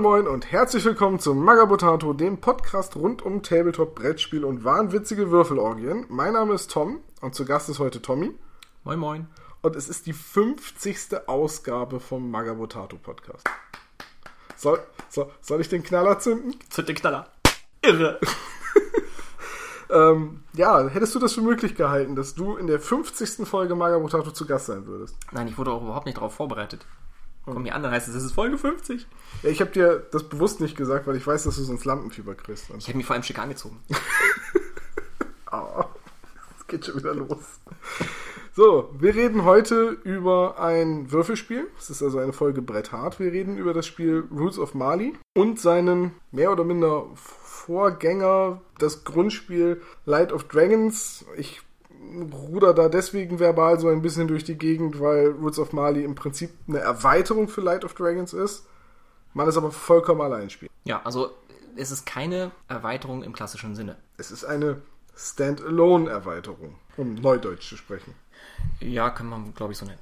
Moin Moin und herzlich willkommen zum Magabotato, dem Podcast rund um Tabletop, Brettspiel und wahnwitzige Würfelorgien. Mein Name ist Tom und zu Gast ist heute Tommy. Moin Moin. Und es ist die 50. Ausgabe vom Magabotato Podcast. Soll, soll, soll ich den Knaller zünden? Zünd den Knaller. Irre. Ähm, ja, hättest du das für möglich gehalten, dass du in der 50. Folge Magabotato zu Gast sein würdest? Nein, ich wurde auch überhaupt nicht darauf vorbereitet. Komm mir an, dann heißt es, es ist Folge 50. Ja, ich habe dir das bewusst nicht gesagt, weil ich weiß, dass du sonst Lampenfieber kriegst. Ich hätte mich vor allem schick angezogen. Ah, es geht schon wieder los. So, wir reden heute über ein Würfelspiel. Es ist also eine Folge Brett Hart. Wir reden über das Spiel Roots of Mali und seinen mehr oder minder Vorgänger, das Grundspiel Light of Dragons. Ich ruder da deswegen verbal so ein bisschen durch die Gegend, weil Roots of Mali im Prinzip eine Erweiterung für Light of Dragons ist. Man ist aber vollkommen allein spielt. Ja, also es ist keine Erweiterung im klassischen Sinne. Es ist eine Standalone-Erweiterung, um Neudeutsch zu sprechen. Ja, kann man, glaube ich, so nennen.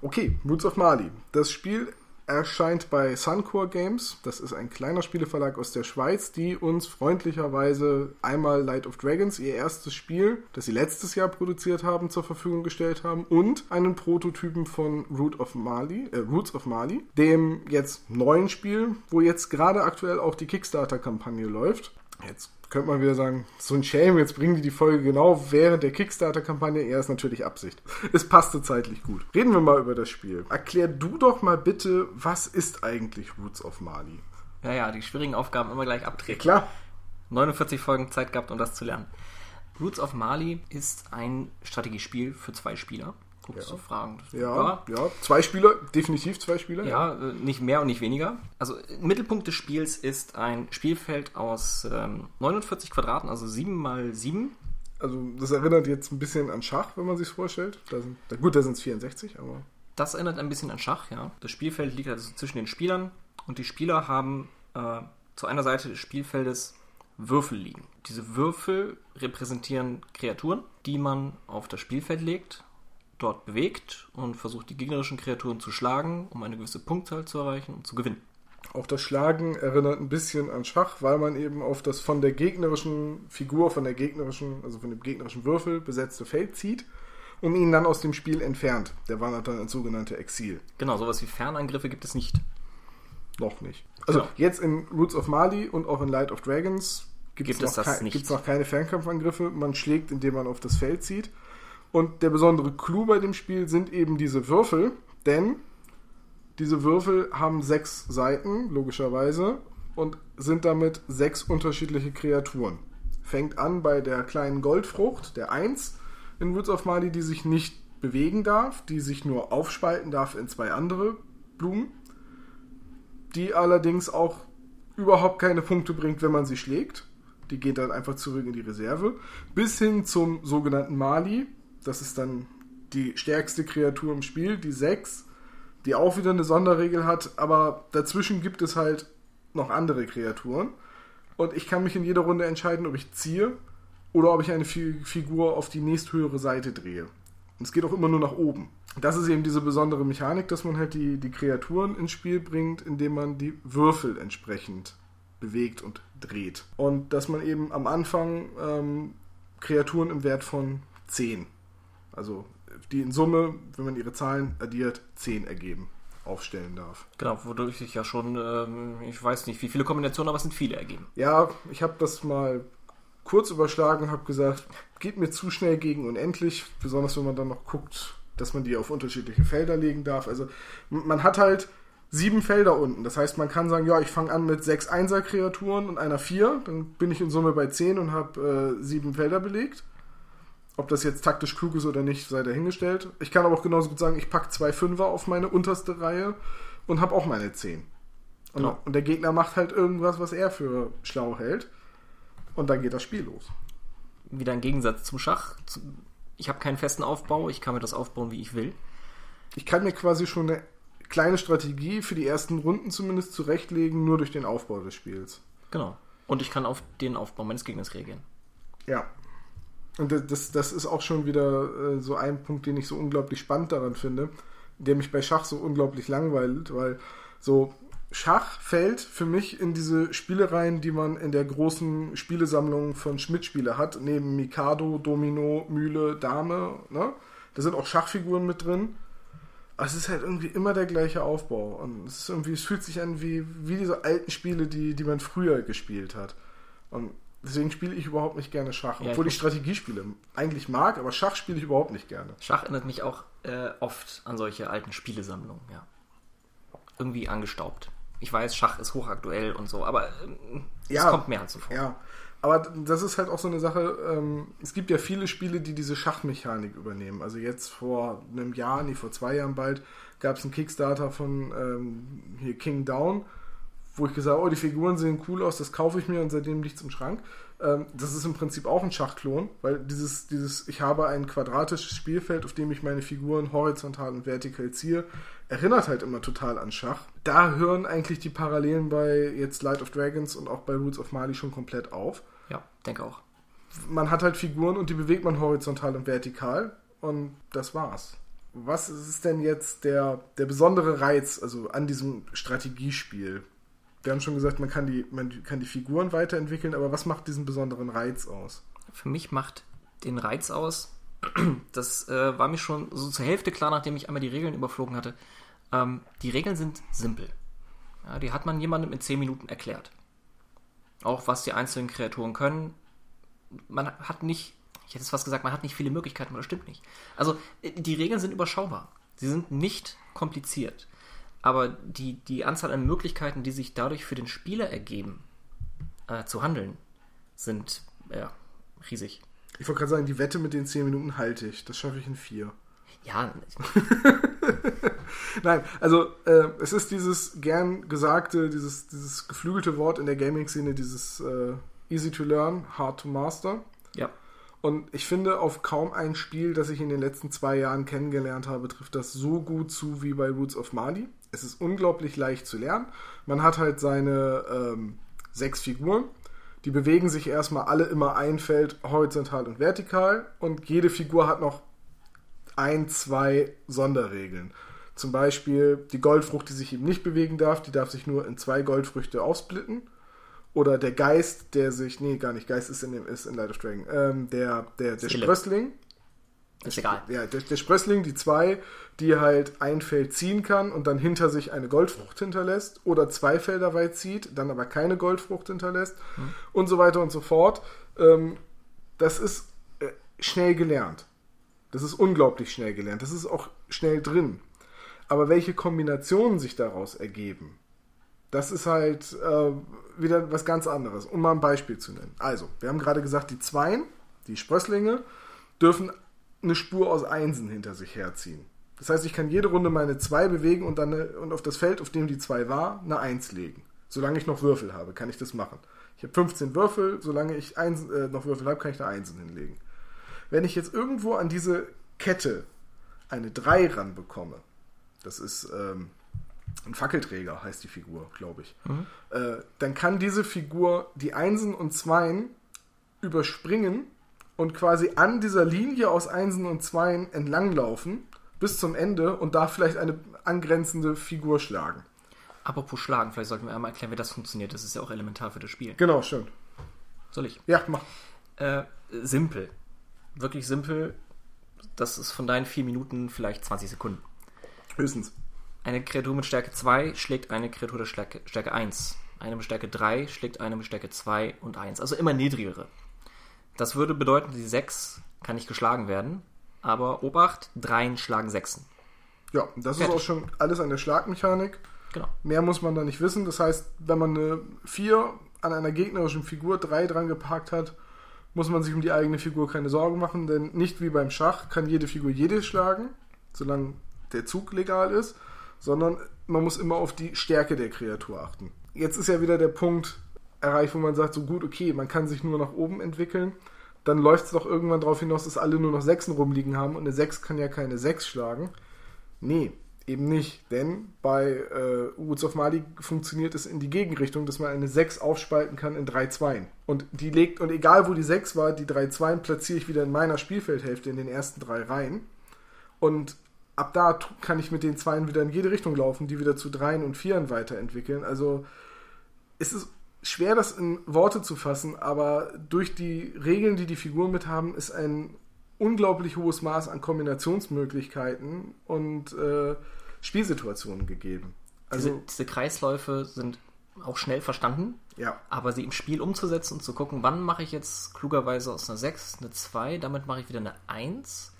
Okay, Roots of Mali. Das Spiel erscheint bei Suncore Games. Das ist ein kleiner Spieleverlag aus der Schweiz, die uns freundlicherweise einmal Light of Dragons, ihr erstes Spiel, das sie letztes Jahr produziert haben, zur Verfügung gestellt haben und einen Prototypen von Root of Mali, äh, Roots of Mali, dem jetzt neuen Spiel, wo jetzt gerade aktuell auch die Kickstarter-Kampagne läuft. Jetzt könnte man wieder sagen, so ein Shame, jetzt bringen die die Folge genau während der Kickstarter-Kampagne. Er ist natürlich Absicht. Es passte zeitlich gut. Reden wir mal über das Spiel. Erklär du doch mal bitte, was ist eigentlich Roots of Mali? Ja, ja, die schwierigen Aufgaben immer gleich abtreten. Klar. 49 Folgen Zeit gehabt, um das zu lernen. Roots of Mali ist ein Strategiespiel für zwei Spieler. Guckst Ja. du Fragen? Ja, ja. Zwei Spieler, definitiv zwei Spieler. Ja, äh, nicht mehr und nicht weniger. Also Mittelpunkt des Spiels ist ein Spielfeld aus ähm, 49 Quadraten, also 7 mal 7. Also das erinnert jetzt ein bisschen an Schach, wenn man sich vorstellt. Da sind, da, gut, da sind es 64, aber Das erinnert ein bisschen an Schach, ja. Das Spielfeld liegt also zwischen den Spielern und die Spieler haben äh, zu einer Seite des Spielfeldes Würfel liegen. Diese Würfel repräsentieren Kreaturen, die man auf das Spielfeld legt, dort bewegt und versucht, die gegnerischen Kreaturen zu schlagen, um eine gewisse Punktzahl zu erreichen und zu gewinnen. Auch das Schlagen erinnert ein bisschen an Schach, weil man eben auf das von der gegnerischen Figur, von der gegnerischen, also von dem gegnerischen Würfel besetzte Feld zieht und ihn dann aus dem Spiel entfernt. Der wandert dann ins sogenannte Exil. Genau, sowas wie Fernangriffe gibt es nicht. Noch nicht. Also Genau. jetzt in Roots of Mali und auch in Light of Dragons gibt, Gibt es, noch gibt's noch keine Fernkampfangriffe. Man schlägt, indem man auf das Feld zieht. Und der besondere Clou bei dem Spiel sind eben diese Würfel, denn diese Würfel haben sechs Seiten, logischerweise, und sind damit sechs unterschiedliche Kreaturen. Fängt an bei der kleinen Goldfrucht, der Eins in Woods of Mali, die sich nicht bewegen darf, die sich nur aufspalten darf in zwei andere Blumen, die allerdings auch überhaupt keine Punkte bringt, wenn man sie schlägt. Die geht dann einfach zurück in die Reserve. Bis hin zum sogenannten Mali. Das ist dann die stärkste Kreatur im Spiel, die 6, die auch wieder eine Sonderregel hat, aber dazwischen gibt es halt noch andere Kreaturen. Und ich kann mich in jeder Runde entscheiden, ob ich ziehe oder ob ich eine Fi- Figur auf die nächsthöhere Seite drehe. Und es geht auch immer nur nach oben. Das ist eben diese besondere Mechanik, dass man halt die, die Kreaturen ins Spiel bringt, indem man die Würfel entsprechend bewegt und dreht. Und dass man eben am Anfang ähm, Kreaturen im Wert von 10, also die in Summe, wenn man ihre Zahlen addiert, 10 ergeben, aufstellen darf. Genau, wodurch sich ja schon, ähm, ich weiß nicht, wie viele Kombinationen, aber es sind viele ergeben. Ja, ich habe das mal kurz überschlagen und habe gesagt, geht mir zu schnell gegen unendlich, besonders wenn man dann noch guckt, dass man die auf unterschiedliche Felder legen darf. Also man hat halt sieben Felder unten. Das heißt, man kann sagen, ja, ich fange an mit sechs Einser-Kreaturen und einer vier, dann bin ich in Summe bei zehn und habe äh, sieben Felder belegt. Ob das jetzt taktisch klug ist oder nicht, sei dahingestellt. Ich kann aber auch genauso gut sagen, ich packe zwei Fünfer auf meine unterste Reihe und habe auch meine zehn. Und, Genau. und der Gegner macht halt irgendwas, was er für schlau hält. Und dann geht das Spiel los. Wieder ein Gegensatz zum Schach. Ich habe keinen festen Aufbau, ich kann mir das aufbauen, wie ich will. Ich kann mir quasi schon eine kleine Strategie für die ersten Runden zumindest zurechtlegen, nur durch den Aufbau des Spiels. Genau. Und ich kann auf den Aufbau meines Gegners reagieren. Ja. Und das- das, ist auch schon wieder äh, so ein Punkt, den ich so unglaublich spannend daran finde, der mich bei Schach so unglaublich langweilt, weil so Schach fällt für mich in diese Spielereien, die man in der großen Spielesammlung von Schmidt-Spiele hat, neben Mikado, Domino, Mühle, Dame. Ne? Da sind auch Schachfiguren mit drin. Aber es ist halt irgendwie immer der gleiche Aufbau. Und es ist irgendwie, es fühlt sich an wie, wie diese alten Spiele, die, die man früher gespielt hat. Und deswegen spiele ich überhaupt nicht gerne Schach. Ja, obwohl ich ich Strategiespiele eigentlich mag, aber Schach spiele ich überhaupt nicht gerne. Schach erinnert mich auch äh, oft an solche alten Spielesammlungen, ja. Irgendwie angestaubt. Ich weiß, Schach ist hochaktuell und so, aber ähm, Ja. es kommt mir halt so vor. Ja, aber das ist halt auch so eine Sache. Ähm, es gibt ja viele Spiele, die diese Schachmechanik übernehmen. Also jetzt vor einem Jahr, nee, vor zwei Jahren bald, gab es einen Kickstarter von ähm, hier King Down, wo ich gesagt habe, oh, die Figuren sehen cool aus, das kaufe ich mir und seitdem liegt es im Schrank. Ähm, das ist im Prinzip auch ein Schachklon, weil dieses, dieses, ich habe ein quadratisches Spielfeld, auf dem ich meine Figuren horizontal und vertikal ziehe, erinnert halt immer total an Schach. Da hören eigentlich die Parallelen bei jetzt Light of Dragons und auch bei Roots of Mali schon komplett auf Ja, denke auch. man hat halt Figuren und die bewegt man horizontal und vertikal und das war's. Was ist denn jetzt der, der besondere Reiz also an diesem Strategiespiel? Wir haben schon gesagt, man kann, die, man kann die Figuren weiterentwickeln, aber was macht diesen besonderen Reiz aus? Für mich macht den Reiz aus, das äh, war mir schon so zur Hälfte klar, nachdem ich einmal die Regeln überflogen hatte. Ähm, die Regeln sind simpel. Ja, die hat man jemandem in 10 Minuten erklärt. Auch was die einzelnen Kreaturen können. Man hat nicht, ich hätte es fast gesagt, man hat nicht viele Möglichkeiten, aber das stimmt nicht. Also äh, die Regeln sind überschaubar. Sie sind nicht kompliziert. Aber die, die Anzahl an Möglichkeiten, die sich dadurch für den Spieler ergeben, äh, zu handeln, sind ja, riesig. Ich wollte gerade sagen, die Wette mit den 10 Minuten halte ich. Das schaffe ich in 4. Ja, Nein, also äh, es ist dieses gern gesagte, dieses, dieses geflügelte Wort in der Gaming-Szene, dieses äh, easy to learn, hard to master. ja. Und ich finde, auf kaum ein Spiel, das ich in den letzten zwei Jahren kennengelernt habe, trifft das so gut zu wie bei Roots of Mali. Es ist unglaublich leicht zu lernen. Man hat halt seine ähm, sechs Figuren. Die bewegen sich erstmal alle immer ein Feld horizontal und vertikal. Und jede Figur hat noch ein, zwei Sonderregeln. Zum Beispiel die Goldfrucht, die sich eben nicht bewegen darf, die darf sich nur in zwei Goldfrüchte aufsplitten. Oder der Geist, der sich, nee, gar nicht, Geist ist in, dem, ist in Light of Dragon, ähm, der, der, der. Sprössling, Ist egal. ja, der, der Sprössling, die zwei, die halt ein Feld ziehen kann und dann hinter sich eine Goldfrucht hinterlässt oder zwei Felder weit zieht, dann aber keine Goldfrucht hinterlässt und so weiter und so fort. Ähm, das ist äh, schnell gelernt. Das ist unglaublich schnell gelernt. Das ist auch schnell drin. Aber welche Kombinationen sich daraus ergeben, das ist halt äh, wieder was ganz anderes. Um mal ein Beispiel zu nennen. Also, wir haben gerade gesagt, die Zweien, die Sprösslinge, dürfen eine Spur aus Einsen hinter sich herziehen. Das heißt, ich kann jede Runde meine 2 bewegen und dann eine, und auf das Feld, auf dem die 2 war, eine 1 legen. Solange ich noch Würfel habe, kann ich das machen. Ich habe 15 Würfel, solange ich eins, äh, noch Würfel habe, kann ich da Einsen hinlegen. Wenn ich jetzt irgendwo an diese Kette eine 3 ranbekomme, das ist ähm, ein Fackelträger, heißt die Figur, glaube ich, äh, dann kann diese Figur die Einsen und Zweien überspringen und quasi an dieser Linie aus Einsen und Zweien entlanglaufen bis zum Ende und da vielleicht eine angrenzende Figur schlagen. Apropos Schlagen, vielleicht sollten wir einmal erklären, wie das funktioniert. Das ist ja auch elementar für das Spiel. Genau, stimmt. Soll ich? Ja, mach. Äh, simpel. Wirklich simpel. Das ist von deinen vier Minuten vielleicht 20 Sekunden. Höchstens. Eine Kreatur mit Stärke 2 schlägt eine Kreatur der Stärke, Stärke 1. Eine mit Stärke 3 schlägt eine mit Stärke 2 und 1. Also immer niedrigere. Das würde bedeuten, die 6 kann nicht geschlagen werden. Aber Obacht, 3 schlagen 6. Ja, das Fertig. ist auch schon alles an der Schlagmechanik. Genau. Mehr muss man da nicht wissen. Das heißt, wenn man eine 4 an einer gegnerischen Figur 3 dran geparkt hat, muss man sich um die eigene Figur keine Sorgen machen, denn nicht wie beim Schach kann jede Figur jede schlagen, solange der Zug legal ist, sondern man muss immer auf die Stärke der Kreatur achten. Jetzt ist ja wieder der Punkt erreicht, wo man sagt, so gut, okay, man kann sich nur nach oben entwickeln, dann läuft es doch irgendwann darauf hinaus, dass alle nur noch Sechsen rumliegen haben und eine 6 kann ja keine 6 schlagen. Nee, eben nicht, denn bei äh, Woods of Mali funktioniert es in die Gegenrichtung, dass man eine 6 aufspalten kann in drei Zweien. Und die legt, und egal wo die 6 war, die drei Zweien platziere ich wieder in meiner Spielfeldhälfte in den ersten drei Reihen. Und ab da kann ich mit den Zweien wieder in jede Richtung laufen, die wieder zu Dreien und Vieren weiterentwickeln. Also es ist schwer, das in Worte zu fassen, aber durch die Regeln, die die Figuren mit haben, ist ein unglaublich hohes Maß an Kombinationsmöglichkeiten und äh, Spielsituationen gegeben. Also diese, diese, Kreisläufe sind auch schnell verstanden, ja. aber sie im Spiel umzusetzen und zu gucken, wann mache ich jetzt klugerweise aus einer 6 eine 2, damit mache ich wieder eine 1.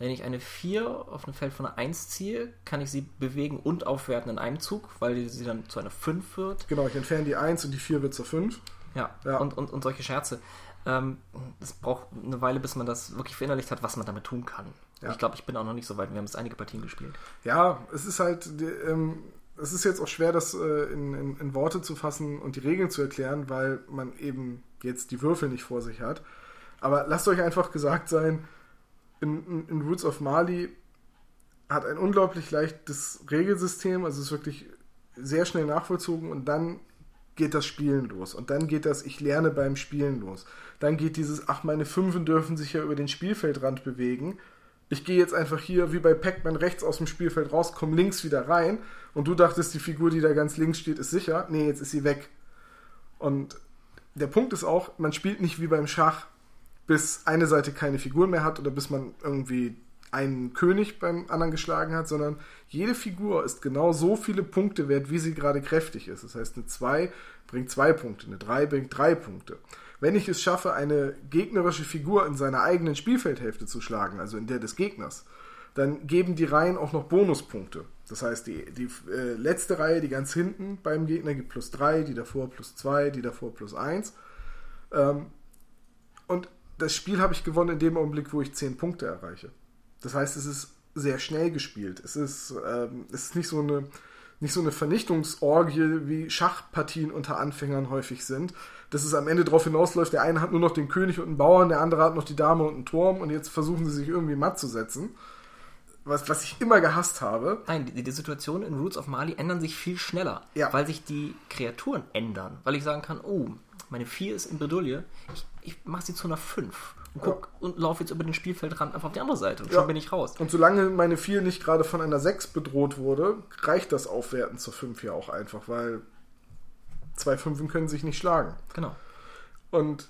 Wenn ich eine 4 auf ein Feld von einer 1 ziehe, kann ich sie bewegen und aufwerten in einem Zug, weil sie dann zu einer 5 wird. Genau, ich entferne die 1 und die 4 wird zur 5. Ja, ja. Und, und, und solche Scherze. Ähm, es braucht eine Weile, bis man das wirklich verinnerlicht hat, was man damit tun kann. Ja. Ich glaube, ich bin auch noch nicht so weit. Wir haben jetzt einige Partien gespielt. Ja, es ist halt, ähm, es ist jetzt auch schwer, das äh, in, in, in, Worte zu fassen und die Regeln zu erklären, weil man eben jetzt die Würfel nicht vor sich hat. Aber lasst euch einfach gesagt sein, in, in, Roots of Mali hat ein unglaublich leichtes Regelsystem, also es ist wirklich sehr schnell nachvollzogen und dann geht das Spielen los. Und dann geht das, ich lerne beim Spielen los. Dann geht dieses, ach, meine Fünfen dürfen sich ja über den Spielfeldrand bewegen. Ich gehe jetzt einfach hier wie bei Pac-Man rechts aus dem Spielfeld raus, komme links wieder rein und du dachtest, die Figur, die da ganz links steht, ist sicher. Nee, jetzt ist sie weg. Und der Punkt ist auch, man spielt nicht wie beim Schach, bis eine Seite keine Figur mehr hat oder bis man irgendwie einen König beim anderen geschlagen hat, sondern jede Figur ist genau so viele Punkte wert, wie sie gerade kräftig ist. Das heißt, eine 2 bringt 2 Punkte, eine 3 bringt 3 Punkte. Wenn ich es schaffe, eine gegnerische Figur in seiner eigenen Spielfeldhälfte zu schlagen, also in der des Gegners, dann geben die Reihen auch noch Bonuspunkte. Das heißt, die, die äh, letzte Reihe, die ganz hinten beim Gegner, gibt plus 3, die davor plus 2, die davor plus 1. Ähm, und das Spiel habe ich gewonnen in dem Augenblick, wo ich 10 Punkte erreiche. Das heißt, es ist sehr schnell gespielt. Es ist, ähm, es ist nicht so eine nicht so eine Vernichtungsorgie, wie Schachpartien unter Anfängern häufig sind, dass es am Ende darauf hinausläuft, der eine hat nur noch den König und einen Bauern, der andere hat noch die Dame und einen Turm und jetzt versuchen sie sich irgendwie matt zu setzen. Was, was ich immer gehasst habe. Nein, die, die Situationen in Roots of Mali ändern sich viel schneller, ja. weil sich die Kreaturen ändern. Weil ich sagen kann, oh, meine 4 ist in Bredouille, ich, ich mache sie zu einer 5 und guck ja. und laufe jetzt über den Spielfeldrand einfach auf die andere Seite und schon bin ich raus. Und solange meine 4 nicht gerade von einer 6 bedroht wurde, reicht das Aufwerten zur 5 ja auch einfach, weil zwei Fünfen können sich nicht schlagen. Genau. Und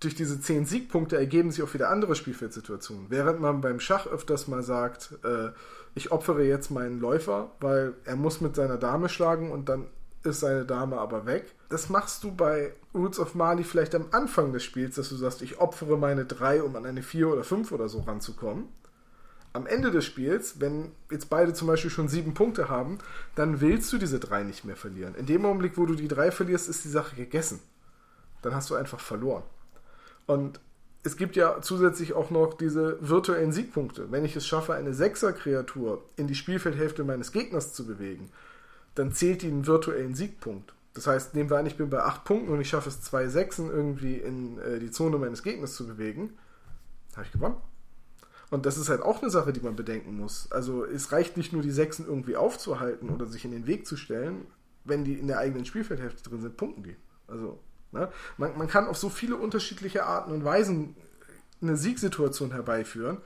durch diese 10 Siegpunkte ergeben sich auch wieder andere Spielfeldsituationen. Während man beim Schach öfters mal sagt, äh, ich opfere jetzt meinen Läufer, weil er muss mit seiner Dame schlagen und dann ist seine Dame aber weg. Das machst du bei Roots of Mali vielleicht am Anfang des Spiels, dass du sagst, ich opfere meine 3, um an eine 4 oder 5 oder so ranzukommen. Am Ende des Spiels, wenn jetzt beide zum Beispiel schon 7 Punkte haben, dann willst du diese 3 nicht mehr verlieren. In dem Augenblick, wo du die 3 verlierst, ist die Sache gegessen. Dann hast du einfach verloren. Und es gibt ja zusätzlich auch noch diese virtuellen Siegpunkte. Wenn ich es schaffe, eine 6er-Kreatur in die Spielfeldhälfte meines Gegners zu bewegen, dann zählt die einen virtuellen Siegpunkt. Das heißt, nehmen wir an, ich bin bei 8 Punkten und ich schaffe es, zwei Sechsen irgendwie in äh, die Zone meines Gegners zu bewegen, habe ich gewonnen. Und das ist halt auch eine Sache, die man bedenken muss. Also es reicht nicht nur, die Sechsen irgendwie aufzuhalten oder sich in den Weg zu stellen. Wenn die in der eigenen Spielfeldhälfte drin sind, punkten die. Also ne? man, man kann auf so viele unterschiedliche Arten und Weisen eine Siegsituation herbeiführen.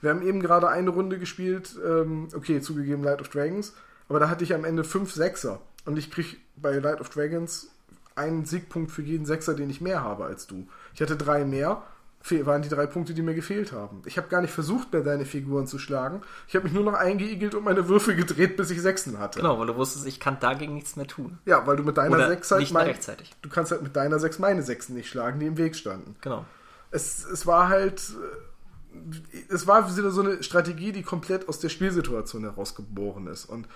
Wir haben eben gerade eine Runde gespielt, ähm, okay, zugegeben Light of Dragons, aber da hatte ich am Ende fünf Sechser. Und ich kriege bei Light of Dragons einen Siegpunkt für jeden Sechser, den ich mehr habe als du. Ich hatte drei mehr, waren die drei Punkte, die mir gefehlt haben. Ich habe gar nicht versucht, mehr deine Figuren zu schlagen. Ich habe mich nur noch eingeigelt und meine Würfel gedreht, bis ich Sechsen hatte. Genau, weil du wusstest, ich kann dagegen nichts mehr tun. Ja, weil du mit deiner Oder Sechs halt nicht mein, rechtzeitig. Du kannst halt mit deiner Sechs meine Sechsen nicht schlagen, die im Weg standen. Genau. Es, es war halt. Es war so eine Strategie, die komplett aus der Spielsituation herausgeboren ist. Und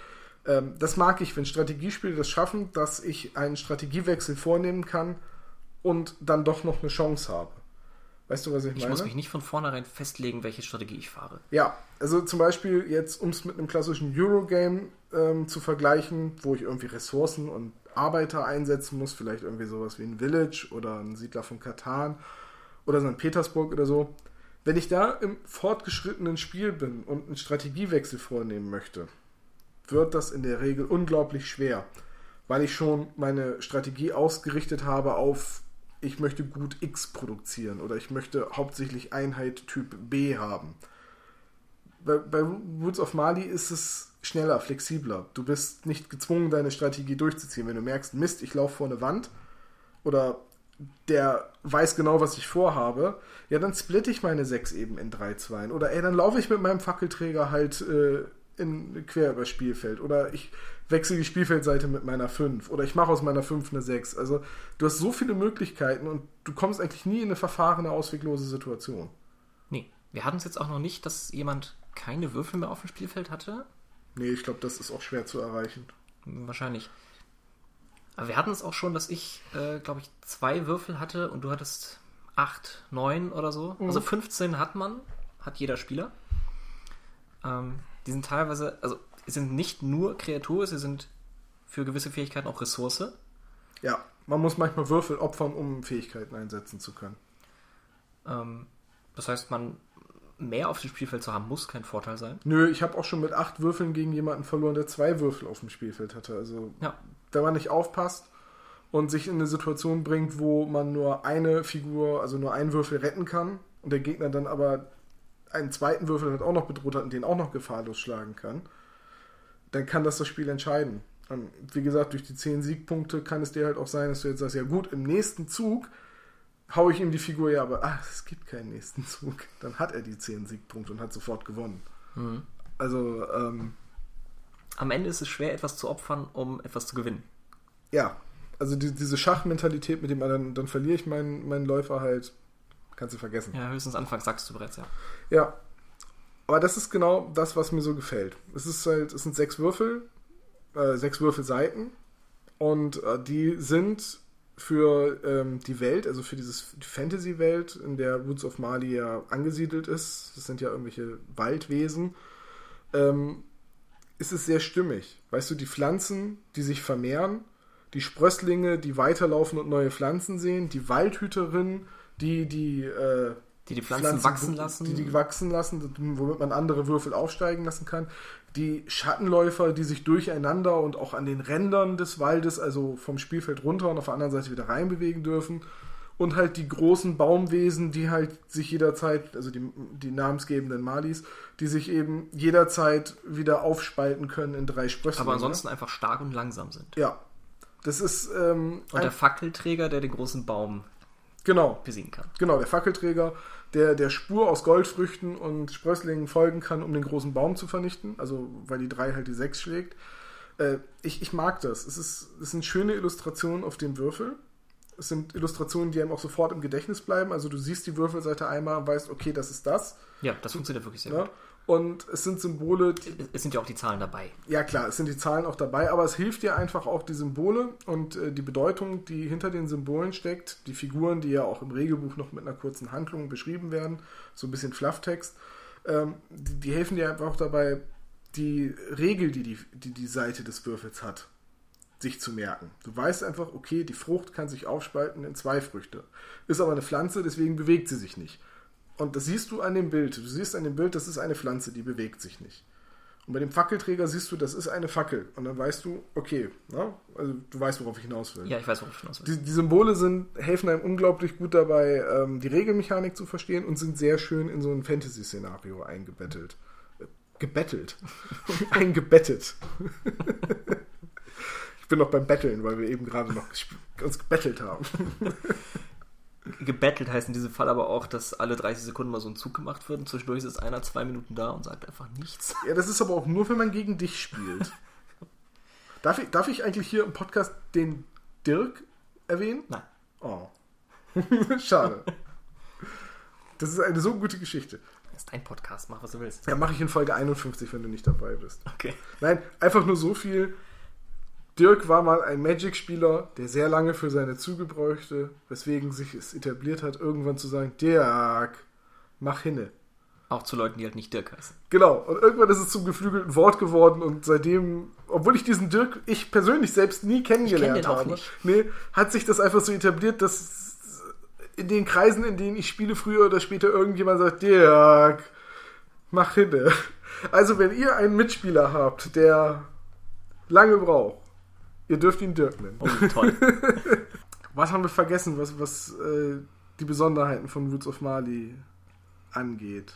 ähm, das mag ich, wenn Strategiespiele das schaffen, dass ich einen Strategiewechsel vornehmen kann und dann doch noch eine Chance habe. Weißt du, was ich, ich meine? Ich muss mich nicht von vornherein festlegen, welche Strategie ich fahre. Ja, also zum Beispiel jetzt, um es mit einem klassischen Eurogame ähm, zu vergleichen, wo ich irgendwie Ressourcen und Arbeiter einsetzen muss, vielleicht irgendwie sowas wie ein Village oder ein Siedler von Katan oder St. Petersburg oder so. Wenn ich da im fortgeschrittenen Spiel bin und einen Strategiewechsel vornehmen möchte, wird das in der Regel unglaublich schwer, weil ich schon meine Strategie ausgerichtet habe auf, ich möchte gut X produzieren oder ich möchte hauptsächlich Einheit Typ B haben. bei, bei Woods of Mali ist es schneller, flexibler. Du bist nicht gezwungen, deine Strategie durchzuziehen. Wenn du merkst, Mist, ich laufe vor eine Wand oder der weiß genau, was ich vorhabe, ja, dann splitte ich meine 6 eben in 3 2 Oder ey, dann laufe ich mit meinem Fackelträger halt äh, in, quer übers Spielfeld. Oder ich wechsle die Spielfeldseite mit meiner 5. Oder ich mache aus meiner 5 eine 6. Also du hast so viele Möglichkeiten und du kommst eigentlich nie in eine verfahrene, ausweglose Situation. Nee, wir hatten es jetzt auch noch nicht, dass jemand keine Würfel mehr auf dem Spielfeld hatte. Nee, ich glaube, das ist auch schwer zu erreichen. Wahrscheinlich. Aber wir hatten es auch schon, dass ich, äh, glaube ich, zwei Würfel hatte und du hattest acht, neun oder so. Mhm. Also 15 hat man, hat jeder Spieler. Ähm, die sind teilweise, also sie sind nicht nur Kreatur, sie sind für gewisse Fähigkeiten auch Ressource. Ja, man muss manchmal Würfel opfern, um Fähigkeiten einsetzen zu können. Ähm, das heißt, man mehr auf dem Spielfeld zu haben, muss kein Vorteil sein. Nö, ich habe auch schon mit acht Würfeln gegen jemanden verloren, der zwei Würfel auf dem Spielfeld hatte. Also, ja. wenn man nicht aufpasst und sich in eine Situation bringt, wo man nur eine Figur, also nur einen Würfel retten kann und der Gegner dann aber einen zweiten Würfel hat auch noch bedroht hat und den auch noch gefahrlos schlagen kann, dann kann das das Spiel entscheiden. Und wie gesagt, durch die zehn Siegpunkte kann es dir halt auch sein, dass du jetzt sagst, ja gut, im nächsten Zug haue ich ihm die Figur ja, aber ach, es gibt keinen nächsten Zug. Dann hat er die 10 Siegpunkte und hat sofort gewonnen. Mhm. Also, ähm, am Ende ist es schwer, etwas zu opfern, um etwas zu gewinnen. Ja, also die, diese Schachmentalität, mit dem man dann, dann verliere ich meinen, meinen Läufer halt, kannst du vergessen. Ja, höchstens Anfang sagst du bereits, ja. Ja. Aber das ist genau das, was mir so gefällt. Es ist halt, es sind sechs Würfel, äh, sechs Würfelseiten und äh, die sind für ähm, die Welt, also für dieses die Fantasy-Welt, in der Woods of Mali ja angesiedelt ist, das sind ja irgendwelche Waldwesen, ähm, ist es sehr stimmig. Weißt du, die Pflanzen, die sich vermehren, die Sprösslinge, die weiterlaufen und neue Pflanzen sehen, die Waldhüterin, die die äh, die die Pflanzen, Pflanzen, wachsen lassen. Die die wachsen lassen, womit man andere Würfel aufsteigen lassen kann. Die Schattenläufer, die sich durcheinander und auch an den Rändern des Waldes, also vom Spielfeld runter und auf der anderen Seite wieder rein bewegen dürfen. Und halt die großen Baumwesen, die halt sich jederzeit, also die, die namensgebenden Malis, die sich eben jederzeit wieder aufspalten können in drei Sprösslinge. Aber ansonsten einfach stark und langsam sind. Ja. Das ist. Ähm, und der Fackelträger, der den großen Baum genau, besiegen kann. Genau, der Fackelträger der der Spur aus Goldfrüchten und Sprösslingen folgen kann, um den großen Baum zu vernichten. Also weil die 3 halt die 6 schlägt. Äh, ich, ich mag das. Es, ist, es sind schöne Illustrationen auf dem Würfel. Es sind Illustrationen, die einem auch sofort im Gedächtnis bleiben. Also du siehst die Würfelseite einmal und weißt, okay, das ist das. Ja, das funktioniert wirklich sehr ja? gut. Und es sind Symbole. es sind ja auch die Zahlen dabei. Ja, klar, es sind die Zahlen auch dabei, aber es hilft dir einfach auch die Symbole und äh, die Bedeutung, die hinter den Symbolen steckt, die Figuren, die ja auch im Regelbuch noch mit einer kurzen Handlung beschrieben werden, so ein bisschen Flufftext, ähm, die, die, helfen dir einfach auch dabei, die Regel, die die, die die Seite des Würfels hat, sich zu merken. Du weißt einfach, okay, die Frucht kann sich aufspalten in zwei Früchte. Ist aber eine Pflanze, deswegen bewegt sie sich nicht. Und das siehst du an dem Bild. Du siehst an dem Bild, das ist eine Pflanze, die bewegt sich nicht. Und bei dem Fackelträger siehst du, das ist eine Fackel. Und dann weißt du, okay, ne? also du weißt, worauf ich hinaus will. Ja, ich weiß, worauf ich hinaus will. Die, die Symbole sind, helfen einem unglaublich gut dabei, ähm, die Regelmechanik zu verstehen und sind sehr schön in so ein Fantasy-Szenario eingebettelt. Äh, gebettelt. Eingebettet. ich bin noch beim Betteln, weil wir eben gerade noch uns gebettelt haben. gebettelt heißt in diesem Fall aber auch, dass alle 30 Sekunden mal so ein Zug gemacht wird und zwischendurch ist einer zwei Minuten da und sagt einfach nichts. Ja, das ist aber auch nur, wenn man gegen dich spielt. darf, ich, darf ich eigentlich hier im Podcast den Dirk erwähnen? Nein. Oh. Schade. Das ist eine so gute Geschichte. Das ist dein Podcast, mach was du willst. Ja, mache ich in Folge 51, wenn du nicht dabei bist. Okay. Nein, einfach nur so viel. Dirk war mal ein Magic-Spieler, der sehr lange für seine Züge bräuchte, weswegen sich es etabliert hat, irgendwann zu sagen, Dirk, mach hinne. Auch zu Leuten, die halt nicht Dirk heißen. Genau, und irgendwann ist es zum geflügelten Wort geworden und seitdem, obwohl ich diesen Dirk, ich persönlich selbst nie kennengelernt ich kenn habe, nee, hat sich das einfach so etabliert, dass in den Kreisen, in denen ich spiele, früher oder später irgendjemand sagt, Dirk, mach hinne. Also wenn ihr einen Mitspieler habt, der lange braucht, Ihr dürft ihn Dirk nennen. Oh, toll. was haben wir vergessen, was, was äh, die Besonderheiten von Roots of Mali angeht?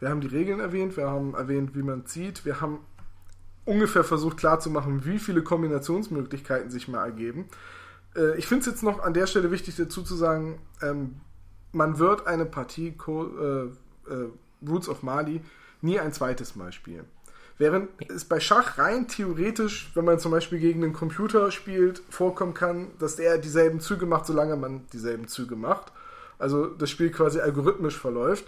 Wir haben die Regeln erwähnt, wir haben erwähnt, wie man zieht, wir haben ungefähr versucht klarzumachen, wie viele Kombinationsmöglichkeiten sich mal ergeben. Äh, ich finde es jetzt noch an der Stelle wichtig dazu zu sagen, ähm, man wird eine Partie Co äh, äh, Roots of Mali nie ein zweites Mal spielen. Während es bei Schach rein theoretisch, wenn man zum Beispiel gegen einen Computer spielt, vorkommen kann, dass der dieselben Züge macht, solange man dieselben Züge macht. Also das Spiel quasi algorithmisch verläuft.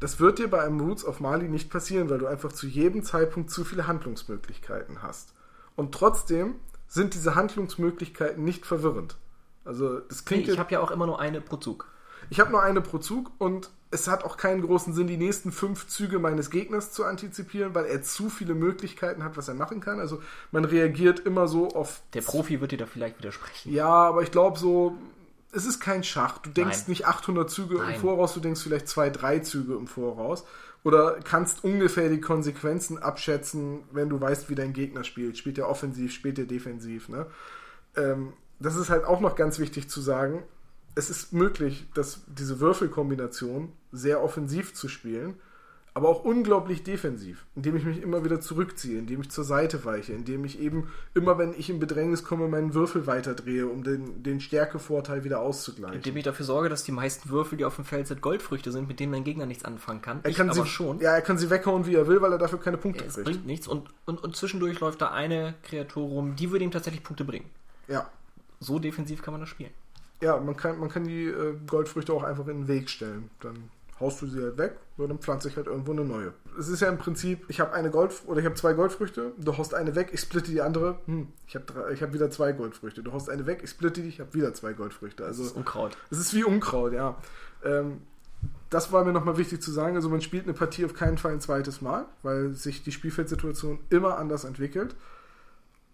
Das wird dir bei einem Roots of Mali nicht passieren, weil du einfach zu jedem Zeitpunkt zu viele Handlungsmöglichkeiten hast. Und trotzdem sind diese Handlungsmöglichkeiten nicht verwirrend. Also das klingt. Nee, ich habe ja auch immer nur eine pro Zug. Ich habe nur eine pro Zug und es hat auch keinen großen Sinn, die nächsten fünf Züge meines Gegners zu antizipieren, weil er zu viele Möglichkeiten hat, was er machen kann. Also man reagiert immer so auf. Der Profi wird dir da vielleicht widersprechen. Ja, aber ich glaube so, es ist kein Schach. Du denkst Nein. nicht 800 Züge Nein. im Voraus, du denkst vielleicht zwei, drei Züge im Voraus. Oder kannst ungefähr die Konsequenzen abschätzen, wenn du weißt, wie dein Gegner spielt. Spielt er offensiv, spielt er defensiv. Ne? Ähm, das ist halt auch noch ganz wichtig zu sagen. Es ist möglich, dass diese Würfelkombination sehr offensiv zu spielen, aber auch unglaublich defensiv, indem ich mich immer wieder zurückziehe, indem ich zur Seite weiche, indem ich eben immer, wenn ich in Bedrängnis komme, meinen Würfel weiterdrehe, um den, den Stärkevorteil wieder auszugleichen. Indem ich dafür sorge, dass die meisten Würfel, die auf dem Feld sind, Goldfrüchte sind, mit denen mein Gegner nichts anfangen kann. Er ich kann sie, schon. Ja, er kann sie weghauen, wie er will, weil er dafür keine Punkte es kriegt. bringt nichts. Und, und, und zwischendurch läuft da eine Kreatur rum, die würde ihm tatsächlich Punkte bringen. Ja. So defensiv kann man das spielen. Ja, man kann, man kann die äh, Goldfrüchte auch einfach in den Weg stellen. Dann haust du sie halt weg und dann pflanze ich halt irgendwo eine neue. Es ist ja im Prinzip, ich habe eine Gold oder ich habe zwei Goldfrüchte, du haust eine weg, ich splitte die andere, hm, ich habe ich hab wieder zwei Goldfrüchte. Du haust eine weg, ich splitte die, ich habe wieder zwei Goldfrüchte. Also Das ist Unkraut. es ist wie Unkraut, ja. Ähm, das war mir nochmal wichtig zu sagen. Also man spielt eine Partie auf keinen Fall ein zweites Mal, weil sich die Spielfeldsituation immer anders entwickelt.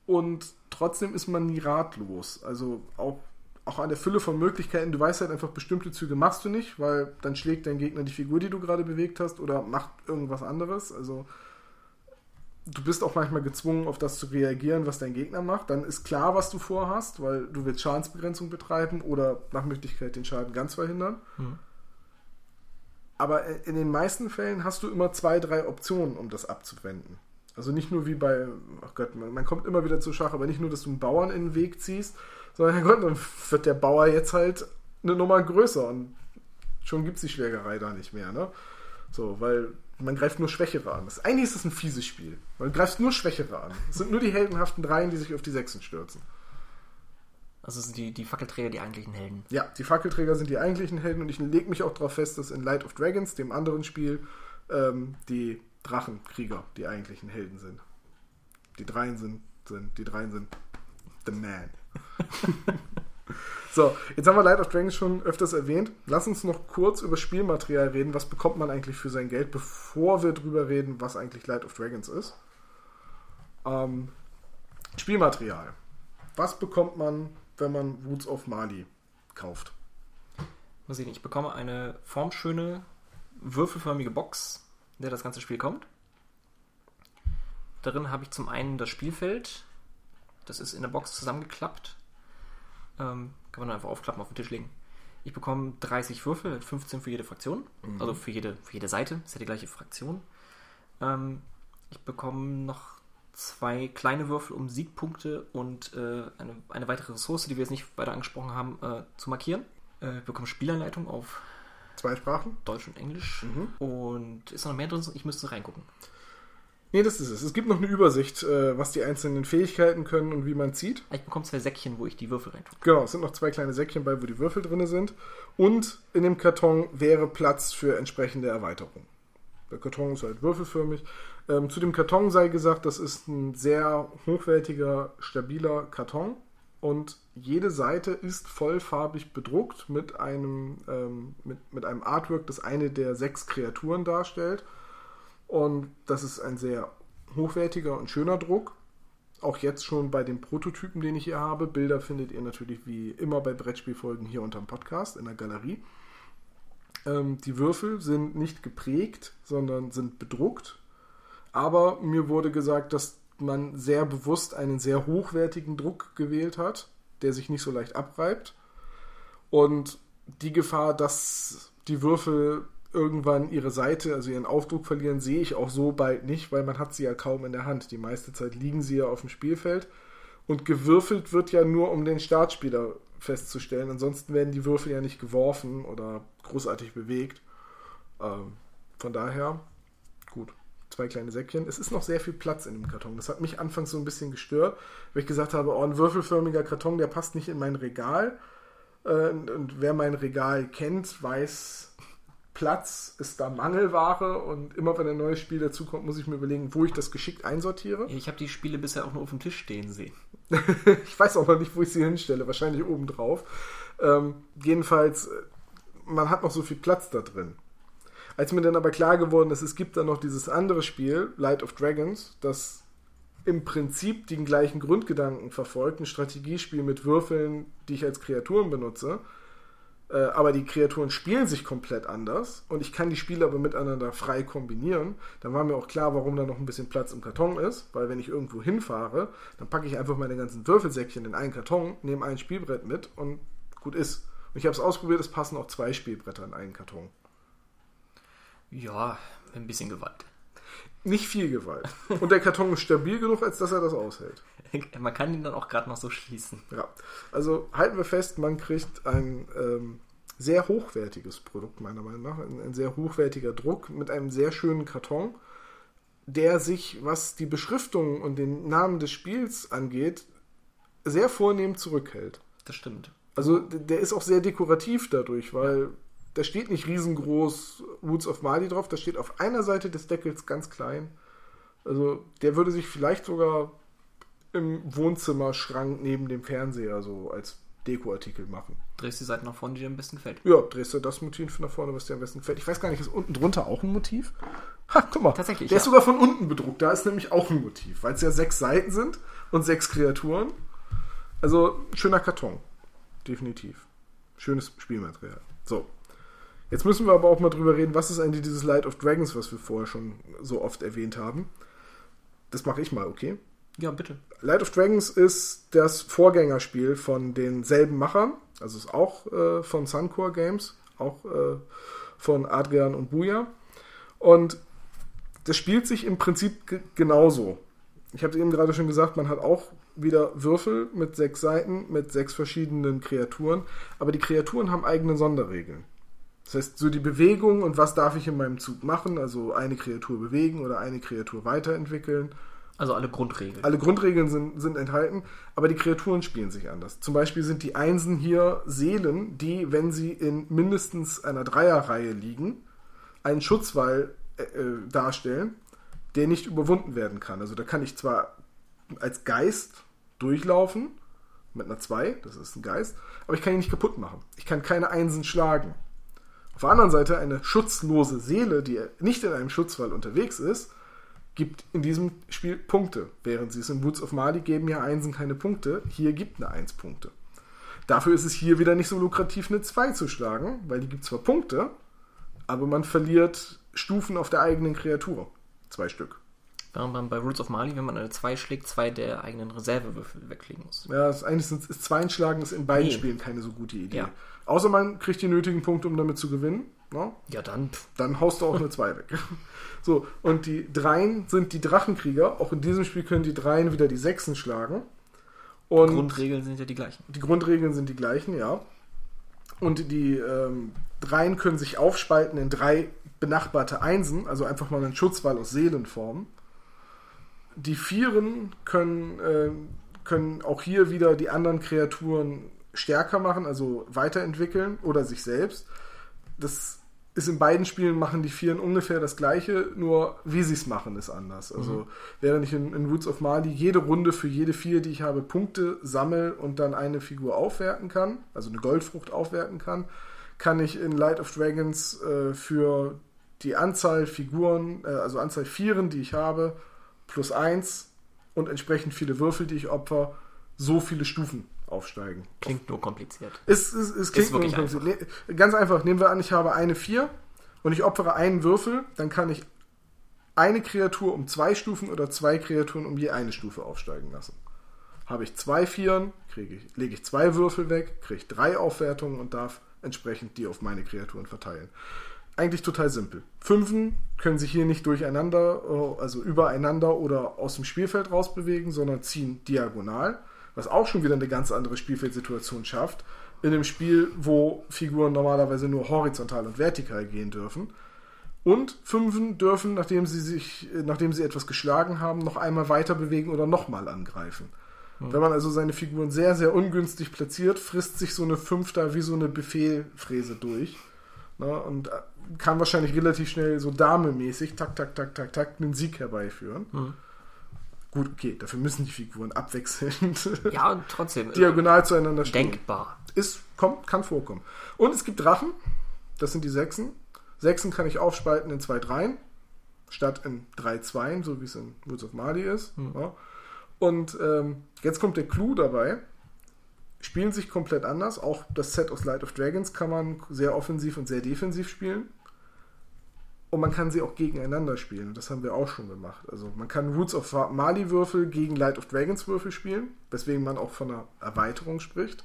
Und trotzdem ist man nie ratlos. Also auch, auch an der Fülle von Möglichkeiten. Du weißt halt einfach, bestimmte Züge machst du nicht, weil dann schlägt dein Gegner die Figur, die du gerade bewegt hast, oder macht irgendwas anderes. Also du bist auch manchmal gezwungen, auf das zu reagieren, was dein Gegner macht. Dann ist klar, was du vorhast, weil du willst Schadensbegrenzung betreiben oder nach Möglichkeit den Schaden ganz verhindern. Hm. Aber in den meisten Fällen hast du immer zwei, drei Optionen, um das abzuwenden. Also nicht nur wie bei, ach Gott, man, man kommt immer wieder zu Schach, aber nicht nur, dass du einen Bauern in den Weg ziehst, sondern Gott, dann wird der Bauer jetzt halt eine Nummer größer und schon gibt es die Schlägerei da nicht mehr, ne? So, weil man greift nur Schwächere an. Das, eigentlich ist es ein fieses Spiel. Man greift nur Schwächere an. Es sind nur die heldenhaften Dreien, die sich auf die Sechsen stürzen. Also sind die, die Fackelträger die eigentlichen Helden. Ja, die Fackelträger sind die eigentlichen Helden und ich lege mich auch darauf fest, dass in Light of Dragons, dem anderen Spiel, ähm, die Drachenkrieger die eigentlichen Helden sind. Die Dreien sind, sind die Dreien sind the man. so, jetzt haben wir Light of Dragons schon öfters erwähnt. Lass uns noch kurz über Spielmaterial reden. Was bekommt man eigentlich für sein Geld, bevor wir drüber reden, was eigentlich Light of Dragons ist? Ähm, Spielmaterial. Was bekommt man, wenn man Roots of Mali kauft? Mal sehen, ich bekomme eine formschöne, würfelförmige Box, in der das ganze Spiel kommt. Darin habe ich zum einen das Spielfeld. Das ist in der Box zusammengeklappt. Ähm, kann man einfach aufklappen, auf den Tisch legen. Ich bekomme 30 Würfel, 15 für jede Fraktion. Also für jede, für jede Seite. Ist ja die gleiche Fraktion. Ähm, ich bekomme noch zwei kleine Würfel, um Siegpunkte und äh, eine, eine weitere Ressource, die wir jetzt nicht weiter angesprochen haben, äh, zu markieren. Äh, ich bekomme Spielanleitung auf Zwei Sprachen? Deutsch und Englisch. Mhm. Und ist noch mehr drin? Ich müsste reingucken. Nee, das ist es. Es gibt noch eine Übersicht, äh, was die einzelnen Fähigkeiten können und wie man zieht. Ich bekomme zwei Säckchen, wo ich die Würfel reintue. Genau, es sind noch zwei kleine Säckchen bei, wo die Würfel drin sind. Und in dem Karton wäre Platz für entsprechende Erweiterung. Der Karton ist halt würfelförmig. Ähm, zu dem Karton sei gesagt, das ist ein sehr hochwertiger, stabiler Karton. Und jede Seite ist vollfarbig bedruckt mit einem, ähm, mit, mit einem Artwork, das eine der sechs Kreaturen darstellt. Und das ist ein sehr hochwertiger und schöner Druck. Auch jetzt schon bei den Prototypen, den ich hier habe. Bilder findet ihr natürlich wie immer bei Brettspielfolgen hier unterm Podcast in der Galerie. Ähm, die Würfel sind nicht geprägt, sondern sind bedruckt. Aber mir wurde gesagt, dass man sehr bewusst einen sehr hochwertigen Druck gewählt hat, der sich nicht so leicht abreibt. Und die Gefahr, dass die Würfel irgendwann ihre Seite, also ihren Aufdruck verlieren, sehe ich auch so bald nicht, weil man hat sie ja kaum in der Hand. Die meiste Zeit liegen sie ja auf dem Spielfeld und gewürfelt wird ja nur, um den Startspieler festzustellen. Ansonsten werden die Würfel ja nicht geworfen oder großartig bewegt. Ähm, von daher, gut, zwei kleine Säckchen. Es ist noch sehr viel Platz in dem Karton. Das hat mich anfangs so ein bisschen gestört, weil ich gesagt habe, oh, ein würfelförmiger Karton, der passt nicht in mein Regal. Äh, und wer mein Regal kennt, weiß, Platz ist da Mangelware und immer wenn ein neues Spiel dazukommt, muss ich mir überlegen, wo ich das geschickt einsortiere. Ich habe die Spiele bisher auch nur auf dem Tisch stehen sehen. ich weiß auch noch nicht, wo ich sie hinstelle, wahrscheinlich oben drauf. Ähm, jedenfalls, man hat noch so viel Platz da drin. Als mir dann aber klar geworden ist, es gibt da noch dieses andere Spiel, Light of Dragons, das im Prinzip den gleichen Grundgedanken verfolgt, ein Strategiespiel mit Würfeln, die ich als Kreaturen benutze, äh, aber die Kreaturen spielen sich komplett anders und ich kann die Spiele aber miteinander frei kombinieren, dann war mir auch klar, warum da noch ein bisschen Platz im Karton ist, weil wenn ich irgendwo hinfahre, dann packe ich einfach meine ganzen Würfelsäckchen in einen Karton, nehme ein Spielbrett mit und gut ist. Und ich habe es ausprobiert, es passen auch zwei Spielbretter in einen Karton. Ja, ein bisschen Gewalt. Nicht viel Gewalt. Und der Karton ist stabil genug, als dass er das aushält. Man kann ihn dann auch gerade noch so schließen. Ja, also halten wir fest, man kriegt ein ähm, sehr hochwertiges Produkt, meiner Meinung nach. Ein, ein, sehr hochwertiger Druck mit einem sehr schönen Karton, der sich, was die Beschriftung und den Namen des Spiels angeht, sehr vornehm zurückhält. Das stimmt. Also der ist auch sehr dekorativ dadurch, weil da steht nicht riesengroß Woods of Mali drauf, da steht auf einer Seite des Deckels ganz klein. Also der würde sich vielleicht sogar im Wohnzimmerschrank neben dem Fernseher so als Dekoartikel machen. Drehst die Seite nach vorne, die dir am besten gefällt. Ja, drehst du das Motiv nach vorne, was dir am besten gefällt. Ich weiß gar nicht, ist unten drunter auch ein Motiv? Ha, guck mal. Tatsächlich. Der ja. ist sogar von unten bedruckt. Da ist nämlich auch ein Motiv, weil es ja sechs Seiten sind und sechs Kreaturen. Also schöner Karton. Definitiv. Schönes Spielmaterial. So. Jetzt müssen wir aber auch mal drüber reden, was ist eigentlich dieses Light of Dragons, was wir vorher schon so oft erwähnt haben. Das mache ich mal, okay? Ja, bitte. Light of Dragons ist das Vorgängerspiel von denselben Machern, also ist auch äh, von Suncore Games, auch äh, von Adrian und Buja. Und das spielt sich im Prinzip genauso. Ich habe eben gerade schon gesagt, man hat auch wieder Würfel mit sechs Seiten, mit sechs verschiedenen Kreaturen, aber die Kreaturen haben eigene Sonderregeln. Das heißt, so die Bewegung und was darf ich in meinem Zug machen, also eine Kreatur bewegen oder eine Kreatur weiterentwickeln also alle Grundregeln. Alle Grundregeln sind, sind enthalten, aber die Kreaturen spielen sich anders. Zum Beispiel sind die Einsen hier Seelen, die, wenn sie in mindestens einer Dreierreihe liegen, einen Schutzwall äh, äh darstellen, der nicht überwunden werden kann. Also da kann ich zwar als Geist durchlaufen, mit einer 2, das ist ein Geist, aber ich kann ihn nicht kaputt machen. Ich kann keine Einsen schlagen. Auf der anderen Seite eine schutzlose Seele, die nicht in einem Schutzwall unterwegs ist, gibt in diesem Spiel Punkte, während sie es in Woods of Mali geben ja Einsen keine Punkte. Hier gibt eine 1 Punkte. Dafür ist es hier wieder nicht so lukrativ, eine 2 zu schlagen, weil die gibt zwar Punkte, aber man verliert Stufen auf der eigenen Kreatur. Zwei Stück. Während man bei Rules of Mali, wenn man eine 2 schlägt, zwei der eigenen Reservewürfel weglegen muss. Ja, das eigentlich ist, ist zwei Schlagen ist in beiden nee. Spielen keine so gute Idee. Ja. Außer man kriegt die nötigen Punkte, um damit zu gewinnen. No? Ja, dann. Dann haust du auch eine 2 weg. So, und die Dreien sind die Drachenkrieger. Auch in diesem Spiel können die Dreien wieder die Sechsen schlagen. Und die Grundregeln sind ja die gleichen. Die Grundregeln sind die gleichen, ja. Und die ähm, Dreien können sich aufspalten in drei benachbarte Einsen, also einfach mal einen Schutzwall aus Seelen formen. Die Vieren können, äh, können auch hier wieder die anderen Kreaturen stärker machen, also weiterentwickeln oder sich selbst. Das ist in beiden Spielen machen die Vieren ungefähr das gleiche, nur wie sie es machen, ist anders. Also mhm. während ich in, in, Roots of Mali jede Runde für jede Vier, die ich habe, Punkte sammel und dann eine Figur aufwerten kann, also eine Goldfrucht aufwerten kann, kann ich in Light of Dragons äh, für die Anzahl Figuren, äh, also Anzahl Vieren, die ich habe, plus eins und entsprechend viele Würfel, die ich opfer, so viele Stufen aufsteigen. Klingt nur kompliziert. Es, es, es klingt ist nur kompliziert. Einfach. Ganz einfach, nehmen wir an, ich habe eine 4 und ich opfere einen Würfel, dann kann ich eine Kreatur um zwei Stufen oder zwei Kreaturen um je eine Stufe aufsteigen lassen. Habe ich zwei Vieren, ich, lege ich zwei Würfel weg, kriege ich drei Aufwertungen und darf entsprechend die auf meine Kreaturen verteilen. Eigentlich total simpel. Fünfen können sich hier nicht durcheinander, äh, also übereinander oder aus dem Spielfeld rausbewegen, sondern ziehen diagonal, was auch schon wieder eine ganz andere Spielfeldsituation schafft. In einem Spiel, wo Figuren normalerweise nur horizontal und vertikal gehen dürfen. Und Fünfen dürfen, nachdem sie sich, äh, nachdem sie etwas geschlagen haben, noch einmal weiter bewegen oder nochmal angreifen. Hm. Wenn man also seine Figuren sehr, sehr ungünstig platziert, frisst sich so eine Fünf da wie so eine Befehlfräse durch. Ne, und äh, kann wahrscheinlich relativ schnell so Dame-mäßig, tak, tak, tak, tak, tak, einen Sieg herbeiführen. Hm. Gut, okay, dafür müssen die Figuren abwechselnd ja, und trotzdem diagonal zueinander stehen. Denkbar. Ist, kommt, kann vorkommen. Und es gibt Drachen, das sind die Sechsen. Sechsen kann ich aufspalten in zwei Dreien, statt in drei Zweien, so wie es in Woods of Mali ist. Hm. Ja. Und ähm, jetzt kommt der Clou dabei. Spielen sich komplett anders. Auch das Set aus Light of Dragons kann man sehr offensiv und sehr defensiv spielen. Und man kann sie auch gegeneinander spielen. Das haben wir auch schon gemacht. Also man kann Roots of Mali Würfel gegen Light of Dragons Würfel spielen, weswegen man auch von einer Erweiterung spricht.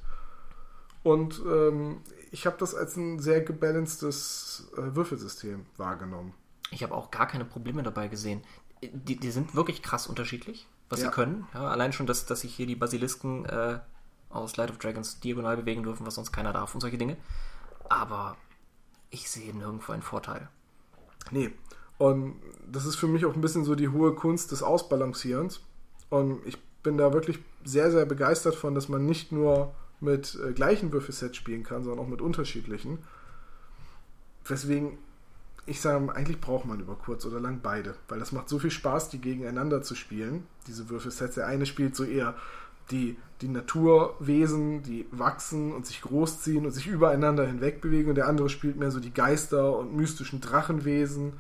Und ähm, ich habe das als ein sehr gebalancedes äh, Würfelsystem wahrgenommen. Ich habe auch gar keine Probleme dabei gesehen. Die, die sind wirklich krass unterschiedlich, was ja. sie können. Ja, allein schon, dass, dass sich hier die Basilisken äh, aus Light of Dragons diagonal bewegen dürfen, was sonst keiner darf und solche Dinge. Aber ich sehe nirgendwo einen Vorteil. Nee. Und das ist für mich auch ein bisschen so die hohe Kunst des Ausbalancierens. Und ich bin da wirklich sehr, sehr begeistert von, dass man nicht nur mit äh, gleichen Würfelsets spielen kann, sondern auch mit unterschiedlichen. Weswegen ich sage, eigentlich braucht man über kurz oder lang beide, weil das macht so viel Spaß, die gegeneinander zu spielen, diese Würfelsets. Der eine spielt so eher die, die Naturwesen, die wachsen und sich großziehen und sich übereinander hinweg bewegen und der andere spielt mehr so die Geister und mystischen Drachenwesen,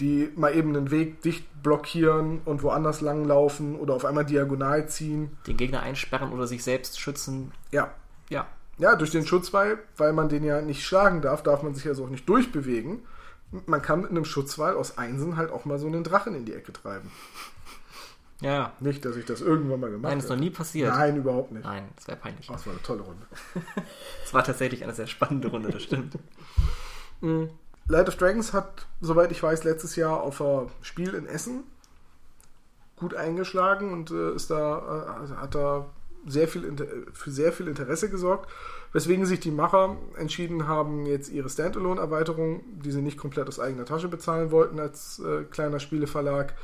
die mal eben den Weg dicht blockieren und woanders langlaufen oder auf einmal diagonal ziehen. Den Gegner einsperren oder sich selbst schützen. Ja, ja. Ja, durch den Schutzwall, weil man den ja nicht schlagen darf, darf man sich also auch nicht durchbewegen. Man kann mit einem Schutzwall aus Einsen halt auch mal so einen Drachen in die Ecke treiben. Ja. Nicht, dass ich das irgendwann mal gemacht habe. Nein, ist noch nie passiert. Nein, überhaupt nicht. Nein, das wäre peinlich. Oh, das war eine tolle Runde. Es war tatsächlich eine sehr spannende Runde, das stimmt. Mhm. Light of Dragons hat, soweit ich weiß, letztes Jahr auf ein Spiel in Essen gut eingeschlagen und äh, ist da, äh, hat da sehr viel, für sehr viel Interesse gesorgt, weswegen sich die Macher entschieden haben, jetzt ihre Standalone-Erweiterung, die sie nicht komplett aus eigener Tasche bezahlen wollten als äh, kleiner Spieleverlag,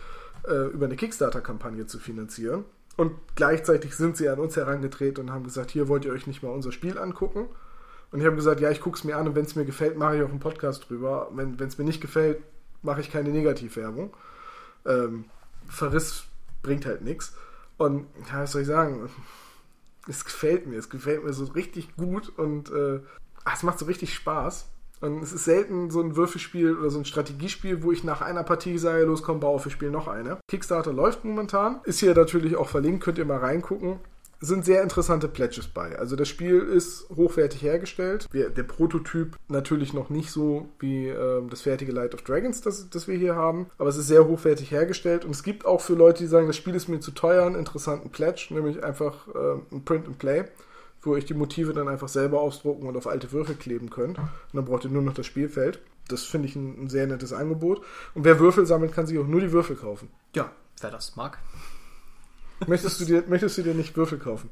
äh, über eine Kickstarter-Kampagne zu finanzieren. Und gleichzeitig sind sie an uns herangetreten und haben gesagt, hier wollt ihr euch nicht mal unser Spiel angucken. Und ich habe gesagt, ja, ich gucke es mir an und wenn es mir gefällt, mache ich auch einen Podcast drüber. Wenn es mir nicht gefällt, mache ich keine Negativwerbung. Ähm, Verriss bringt halt nichts. Und ja, was soll ich sagen? es gefällt mir. Es gefällt mir so richtig gut und äh, es macht so richtig Spaß. Und es ist selten so ein Würfelspiel oder so ein Strategiespiel, wo ich nach einer Partie sage, los komm, bau auf, wir spielen noch eine. Kickstarter läuft momentan. Ist hier natürlich auch verlinkt, könnt ihr mal reingucken sind sehr interessante Pledges bei. Also das Spiel ist hochwertig hergestellt. Der, der Prototyp natürlich noch nicht so wie äh, das fertige Light of Dragons, das, das wir hier haben, aber es ist sehr hochwertig hergestellt und es gibt auch für Leute, die sagen, das Spiel ist mir zu teuer, einen interessanten Pledge, nämlich einfach äh, ein Print and Play wo ihr euch die Motive dann einfach selber ausdrucken und auf alte Würfel kleben könnt. Und dann braucht ihr nur noch das Spielfeld. Das finde ich ein, ein, sehr nettes Angebot. Und wer Würfel sammelt, kann sich auch nur die Würfel kaufen. Ja, wer das mag. Möchtest du dir, möchtest du dir nicht Würfel kaufen?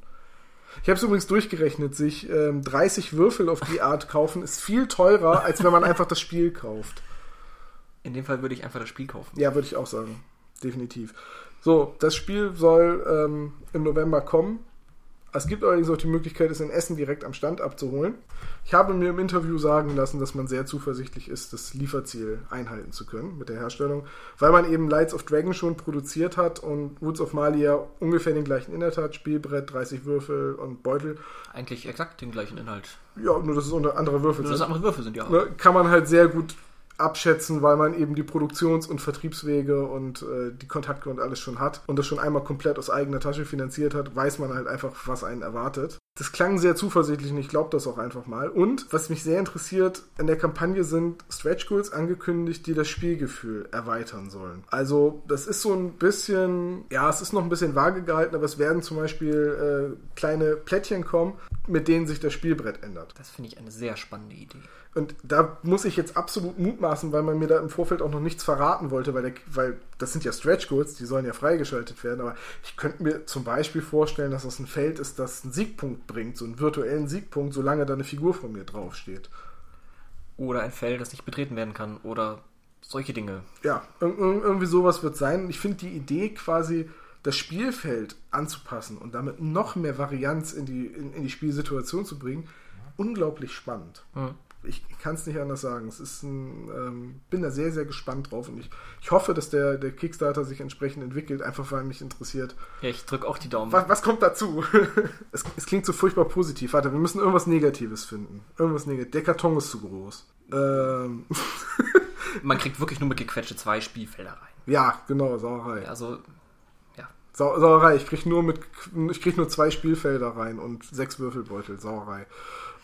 Ich habe es übrigens durchgerechnet, sich ähm, 30 Würfel auf die Art kaufen ist viel teurer, als wenn man einfach das Spiel kauft. In dem Fall würde ich einfach das Spiel kaufen. Ja, würde ich auch sagen. Definitiv. So, das Spiel soll ähm, im November kommen. Es gibt allerdings auch die Möglichkeit, es in Essen direkt am Stand abzuholen. Ich habe mir im Interview sagen lassen, dass man sehr zuversichtlich ist, das Lieferziel einhalten zu können mit der Herstellung, weil man eben Lights of Dragon schon produziert hat und Woods of Mali ja ungefähr den gleichen Inhalt hat, Spielbrett, 30 Würfel und Beutel. Eigentlich exakt den gleichen Inhalt. Ja, nur dass es andere Würfel nur, sind. Dass andere Würfel sind, ja. Ne, kann man halt sehr gut abschätzen, weil man eben die Produktions- und Vertriebswege und äh, die Kontakte und alles schon hat und das schon einmal komplett aus eigener Tasche finanziert hat, weiß man halt einfach, was einen erwartet. Das klang sehr zuversichtlich und ich glaube das auch einfach mal. Und was mich sehr interessiert, in der Kampagne sind Stretch Goals angekündigt, die das Spielgefühl erweitern sollen. Also das ist so ein bisschen, ja, es ist noch ein bisschen vage gehalten, aber es werden zum Beispiel äh, kleine Plättchen kommen, mit denen sich das Spielbrett ändert. Das finde ich eine sehr spannende Idee. Und da muss ich jetzt absolut mutmaßen, weil man mir da im Vorfeld auch noch nichts verraten wollte, weil, der, weil das sind ja Stretch Goals, die sollen ja freigeschaltet werden. Aber ich könnte mir zum Beispiel vorstellen, dass das ein Feld ist, das einen Siegpunkt bringt, so einen virtuellen Siegpunkt, solange da eine Figur von mir draufsteht. Oder ein Feld, das nicht betreten werden kann. Oder solche Dinge. Ja, irgendwie sowas wird sein. Ich finde die Idee quasi, das Spielfeld anzupassen und damit noch mehr Varianz in die, in, in die Spielsituation zu bringen, unglaublich spannend. Mhm ich kann es nicht anders sagen. Es ist ein, ähm, bin da sehr, sehr gespannt drauf und ich, ich hoffe, dass der, der Kickstarter sich entsprechend entwickelt, einfach weil mich interessiert. Ja, ich drücke auch die Daumen. Was, was kommt dazu? es, es, klingt so furchtbar positiv. Warte, wir müssen irgendwas Negatives finden. Irgendwas Negatives. Der Karton ist zu groß. Ähm. Man kriegt wirklich nur mit gequetschte zwei Spielfelder rein. Ja, genau, Sauerei. Also. Sau Sauerei, ich krieg nur mit ich krieg nur zwei Spielfelder rein und sechs Würfelbeutel, Sauerei.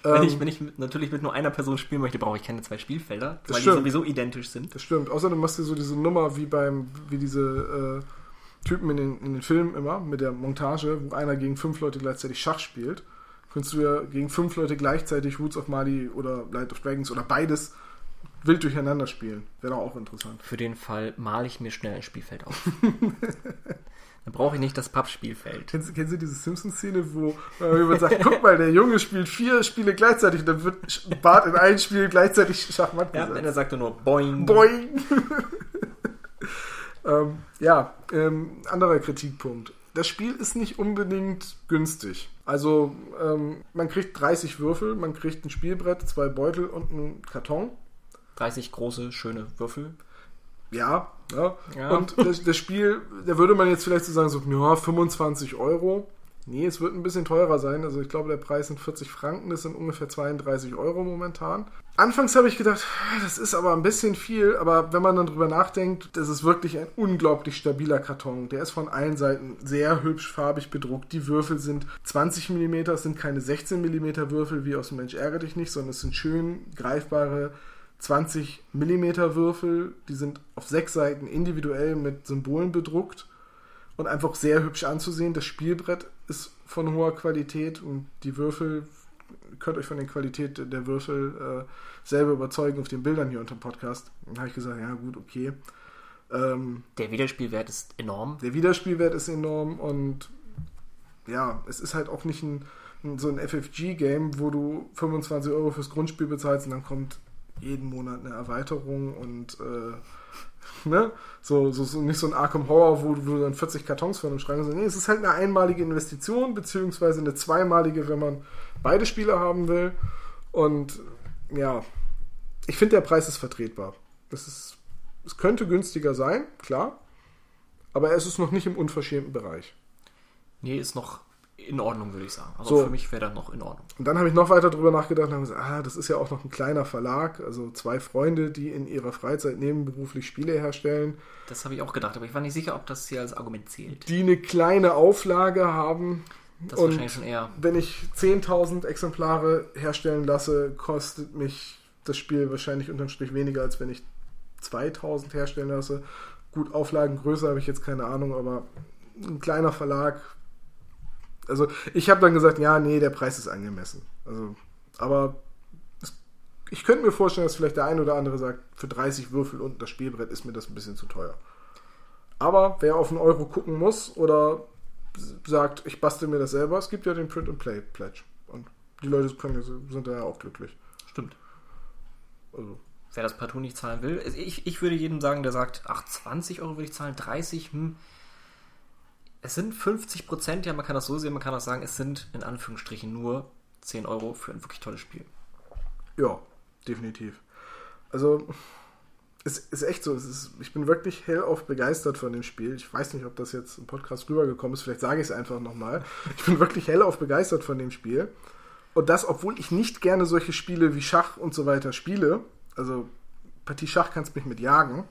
Wenn, ich, ähm, wenn ich natürlich mit nur einer Person spielen möchte, brauche ich keine zwei Spielfelder, weil stimmt. die sowieso identisch sind. Das stimmt. Außerdem machst du so diese Nummer wie beim, wie diese äh, Typen in den, in den Filmen immer, mit der Montage, wo einer gegen fünf Leute gleichzeitig Schach spielt. Könntest du ja gegen fünf Leute gleichzeitig Roots of Mali oder Light of Dragons oder beides wild durcheinander spielen. Wäre doch auch interessant. Für den Fall male ich mir schnell ein Spielfeld auf. Dann brauche ich nicht das Pappspielfeld. Kennst, kennst du diese Simpsons-Szene, wo jemand sagt, guck mal, der Junge spielt vier Spiele gleichzeitig und dann wird Bart in ein Spiel gleichzeitig Schachmatt Ja, und er sagt nur Boing. Boing. ähm, ja, ähm, anderer Kritikpunkt. Das Spiel ist nicht unbedingt günstig. Also ähm, man kriegt 30 Würfel, man kriegt ein Spielbrett, zwei Beutel und einen Karton. 30 große, schöne Würfel. Ja, ja. ja. Und das, das, Spiel, da würde man jetzt vielleicht so sagen, so, ja, 25 Euro. Nee, es wird ein bisschen teurer sein. Also ich glaube, der Preis sind 40 Franken, das sind ungefähr 32 Euro momentan. Anfangs habe ich gedacht, das ist aber ein bisschen viel, aber wenn man dann drüber nachdenkt, das ist wirklich ein unglaublich stabiler Karton. Der ist von allen Seiten sehr hübsch farbig bedruckt. Die Würfel sind 20 mm, es sind keine 16 mm Würfel wie aus dem Mensch ärgere dich nicht, sondern es sind schön greifbare 20 mm Würfel, die sind auf sechs Seiten individuell mit Symbolen bedruckt und einfach sehr hübsch anzusehen. Das Spielbrett ist von hoher Qualität und die Würfel, könnt euch von der Qualität der Würfel äh, selber überzeugen auf den Bildern hier unter dem Podcast. Dann habe ich gesagt, ja gut, okay. Ähm, der Wiederspielwert ist enorm. Der Wiederspielwert ist enorm und ja, es ist halt auch nicht ein, so ein FFG-Game, wo du 25 Euro fürs Grundspiel bezahlst und dann kommt jeden Monat eine Erweiterung und äh, ne? So, so, so, nicht so ein Arkham Horror, wo, wo du dann 40 Kartons von dem Schrank hast. Nee, es ist halt eine einmalige Investition, beziehungsweise eine zweimalige, wenn man beide Spiele haben will. Und ja, ich finde, der Preis ist vertretbar. Das ist, es könnte günstiger sein, klar. Aber es ist noch nicht im unverschämten Bereich. Nee, ist noch in Ordnung, würde ich sagen. Also so. für mich wäre das noch in Ordnung. Und dann habe ich noch weiter drüber nachgedacht und habe gesagt, ah, das ist ja auch noch ein kleiner Verlag, also zwei Freunde, die in ihrer Freizeit nebenberuflich Spiele herstellen. Das habe ich auch gedacht, aber ich war nicht sicher, ob das hier als Argument zählt. Die eine kleine Auflage haben. Das und wahrscheinlich schon eher. Wenn ich 10.000 Exemplare herstellen lasse, kostet mich das Spiel wahrscheinlich unterm Strich weniger, als wenn ich 2.000 herstellen lasse. Gut, Auflagengröße habe ich jetzt keine Ahnung, aber ein kleiner Verlag also ich habe dann gesagt, ja, nee, der Preis ist angemessen. Also, aber es, ich könnte mir vorstellen, dass vielleicht der ein oder andere sagt, für 30 Würfel und das Spielbrett ist mir das ein bisschen zu teuer. Aber wer auf einen Euro gucken muss oder sagt, ich bastel mir das selber, es gibt ja den Print and Play Pledge. Und die Leute können, sind da ja auch glücklich. Stimmt. Also. Wer das partout nicht zahlen will, ich, ich würde jedem sagen, der sagt, ach, 20 Euro würde ich zahlen, 30, hm, es sind 50 Prozent, ja, man kann das so sehen, man kann auch sagen, es sind in Anführungsstrichen nur 10 Euro für ein wirklich tolles Spiel. Ja, definitiv. Also, es ist echt so, ist, ich bin wirklich hellauf begeistert von dem Spiel. Ich weiß nicht, ob das jetzt im Podcast rübergekommen ist, vielleicht sage ich es einfach nochmal. Ich bin wirklich hellauf begeistert von dem Spiel. Und das, obwohl ich nicht gerne solche Spiele wie Schach und so weiter spiele. Also, Partie Schach kannst mich mit jagen.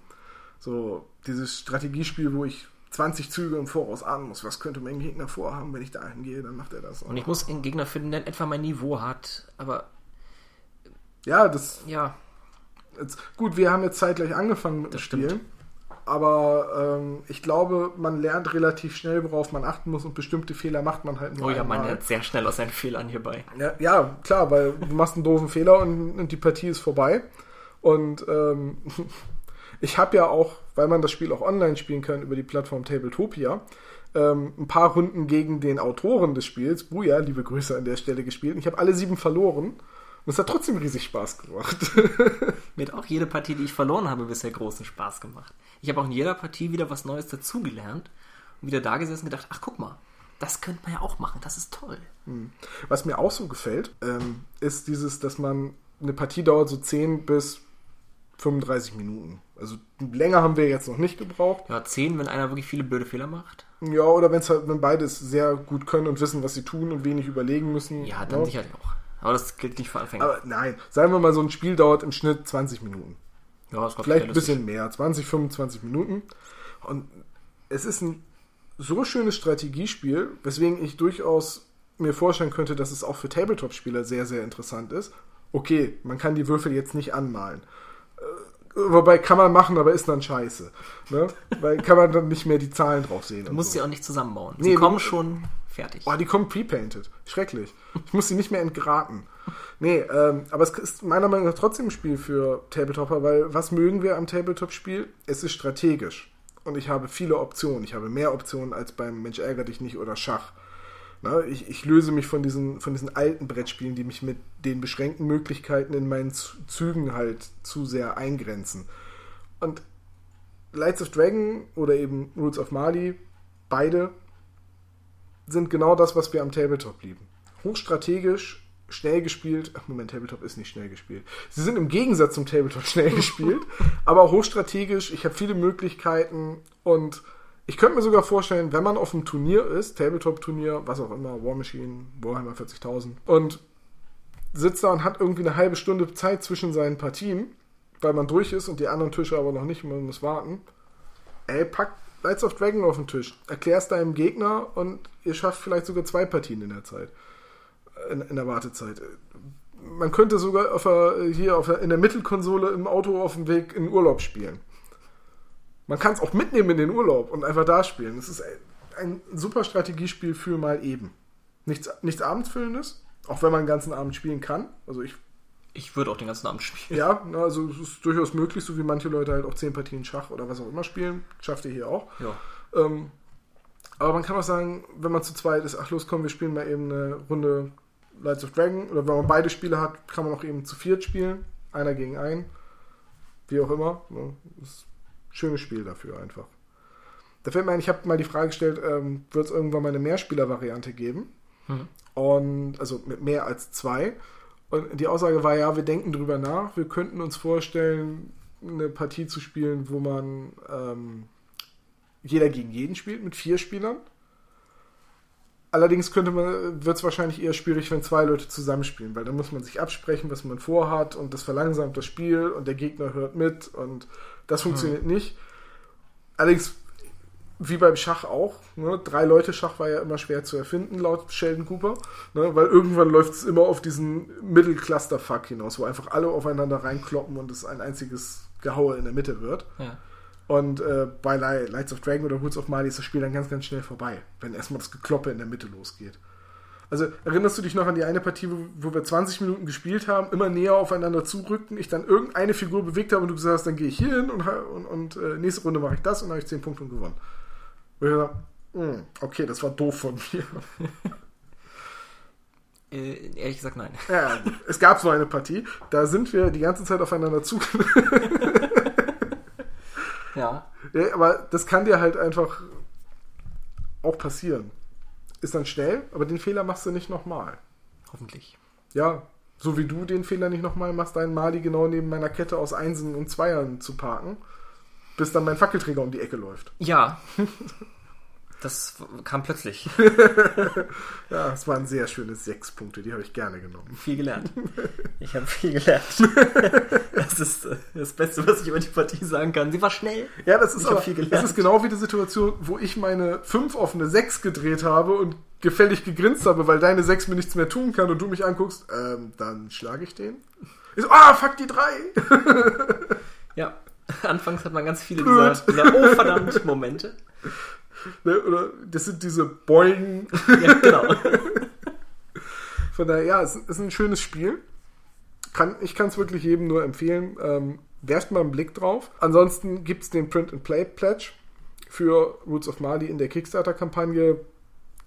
So, dieses Strategiespiel, wo ich 20 Züge im Voraus ahnen muss, was könnte mein Gegner vorhaben, wenn ich da hingehe, dann macht er das. Und ich muss einen Gegner finden, der etwa mein Niveau hat, aber. Ja, das. Ja. Jetzt, gut, wir haben jetzt zeitgleich angefangen mit dem Spiel. aber ähm, ich glaube, man lernt relativ schnell, worauf man achten muss und bestimmte Fehler macht man halt nur Oh ja, man einmal. lernt sehr schnell aus seinen Fehlern hierbei. Ja, ja, klar, weil du machst einen doofen Fehler und, und die Partie ist vorbei. Und ähm, ich habe ja auch, weil man das Spiel auch online spielen kann über die Plattform Tabletopia, ähm, ein paar Runden gegen den Autoren des Spiels, Buja, liebe Grüße an der Stelle gespielt. Und ich habe alle sieben verloren. Und es hat trotzdem riesig Spaß gemacht. Mir hat auch jede Partie, die ich verloren habe, bisher großen Spaß gemacht. Ich habe auch in jeder Partie wieder was Neues dazugelernt und wieder da gesessen und gedacht, ach guck mal, das könnte man ja auch machen, das ist toll. Was mir auch so gefällt, ähm, ist dieses, dass man eine Partie dauert so 10 bis 35 Minuten. Also länger haben wir jetzt noch nicht gebraucht. Ja, 10, wenn einer wirklich viele blöde Fehler macht. Ja, oder wenn's halt, wenn beide es sehr gut können und wissen, was sie tun und wenig überlegen müssen. Ja, dann ne? sicherlich auch. Aber das gilt nicht für Anfänger. Aber nein, sagen wir mal, so ein Spiel dauert im Schnitt 20 Minuten. ja, das Vielleicht ein bisschen mehr, 20, 25 Minuten. Und es ist ein so schönes Strategiespiel, weswegen ich durchaus mir vorstellen könnte, dass es auch für Tabletop-Spieler sehr, sehr interessant ist. Okay, man kann die Würfel jetzt nicht anmalen. Äh, Wobei kann man machen, aber ist dann scheiße. Ne? Weil kann man dann nicht mehr die Zahlen drauf sehen. Du musst so. sie auch nicht zusammenbauen. Nee, sie kommen schon fertig. Boah, die kommen pre-painted. Schrecklich. Ich muss sie nicht mehr entgraten. Nee, ähm, aber es ist meiner Meinung nach trotzdem ein Spiel für Tabletopper, weil was mögen wir am Tabletop-Spiel? Es ist strategisch. Und ich habe viele Optionen. Ich habe mehr Optionen als beim Mensch ärger dich nicht oder Schach. Na, ich, ich löse mich von diesen, von diesen alten Brettspielen, die mich mit den beschränkten Möglichkeiten in meinen Zügen halt zu sehr eingrenzen. Und Lights of Dragon oder eben Rules of Mali, beide sind genau das, was wir am Tabletop lieben. Hochstrategisch, schnell gespielt. Ach, Moment, Tabletop ist nicht schnell gespielt. Sie sind im Gegensatz zum Tabletop schnell gespielt, aber hochstrategisch. Ich habe viele Möglichkeiten und ich könnte mir sogar vorstellen, wenn man auf einem Turnier ist, Tabletop-Turnier, was auch immer, War Machine, Warhammer 40.000 und sitzt da und hat irgendwie eine halbe Stunde Zeit zwischen seinen Partien, weil man durch ist und die anderen Tische aber noch nicht, man muss warten. Ey, pack Lights of Dragon auf den Tisch, erklär's deinem Gegner und ihr schafft vielleicht sogar zwei Partien in der Zeit. In, in der Wartezeit. Man könnte sogar auf der, hier auf der, in der Mittelkonsole im Auto auf dem Weg in Urlaub spielen. Man kann es auch mitnehmen in den Urlaub und einfach da spielen. Es ist ein, super Strategiespiel für mal eben. Nichts, nichts Abendsfüllendes, auch wenn man den ganzen Abend spielen kann. Also ich Ich würde auch den ganzen Abend spielen. ja, also es ist durchaus möglich, so wie manche Leute halt auch zehn Partien Schach oder was auch immer spielen. Schafft ihr hier auch. Ja. Ähm, aber man kann auch sagen, wenn man zu zweit ist, ach los, komm, wir spielen mal eben eine Runde Lights of Dragon. Oder wenn man beide Spiele hat, kann man auch eben zu viert spielen. Einer gegen einen. Wie auch immer. Ne? Das schönes Spiel dafür einfach. Da fällt mir ein, ich habe mal die Frage gestellt, ähm, wird es irgendwann mal eine Mehrspieler-Variante geben? Mhm. Und also mit mehr als zwei. Und die Aussage war ja, wir denken drüber nach, wir könnten uns vorstellen, eine Partie zu spielen, wo man ähm, jeder gegen jeden spielt mit vier Spielern. Allerdings könnte man, wird es wahrscheinlich eher schwierig, wenn zwei Leute zusammenspielen, weil dann muss man sich absprechen, was man vorhat und das verlangsamt das Spiel und der Gegner hört mit und das funktioniert nicht. Allerdings, wie beim Schach auch, ne, drei Leute Schach war ja immer schwer zu erfinden, laut Sheldon Cooper, ne, weil irgendwann läuft es immer auf diesen Mittelcluster-Fuck hinaus, wo einfach alle aufeinander reinkloppen und es ein einziges Gehaue in der Mitte wird. Ja. Und äh, bei Li- Lights of Dragon oder Woods of Mali ist das Spiel dann ganz, ganz schnell vorbei, wenn erstmal das Gekloppe in der Mitte losgeht. Also erinnerst du dich noch an die eine Partie, wo, wo wir 20 Minuten gespielt haben, immer näher aufeinander zurückten, ich dann irgendeine Figur bewegt habe und du gesagt hast, dann gehe ich hier hin und, und, und äh, nächste Runde mache ich das und dann habe ich 10 Punkte und gewonnen. Und ich dachte, hm, okay, das war doof von mir. Äh, ehrlich gesagt, nein. Ja, es gab so eine Partie, da sind wir die ganze Zeit aufeinander zu. Ja. Ja, aber das kann dir halt einfach auch passieren. Ist dann schnell, aber den Fehler machst du nicht nochmal. Hoffentlich. Ja, so wie du den Fehler nicht nochmal machst, deinen Mali genau neben meiner Kette aus Einsen und Zweiern zu parken, bis dann mein Fackelträger um die Ecke läuft. Ja. Das kam plötzlich. Ja, das waren sehr schöne sechs Punkte, die habe ich gerne genommen. Viel gelernt. Ich habe viel gelernt. Das ist äh, das Beste, was ich über die Partie sagen kann. Sie war schnell. Ja, das ist, Ich aber, viel gelernt. das ist genau wie die Situation, wo ich meine 5 auf eine 6 gedreht habe und gefällig gegrinst habe, weil deine 6 mir nichts mehr tun kann und du mich anguckst, ähm, dann schlage ich den. Ich so, ah, fuck die 3. Ja. Anfangs hat man ganz viele dieser, dieser Oh verdammt Momente. Ne, oder das sind diese Beugen. Ja, genau. Von daher, ja, es ist ein schönes Spiel. Kann, ich kann es wirklich jedem nur empfehlen. Ähm, werft mal einen Blick drauf. Ansonsten gibt es den Print and Play Pledge für Roots of Mali in der Kickstarter-Kampagne.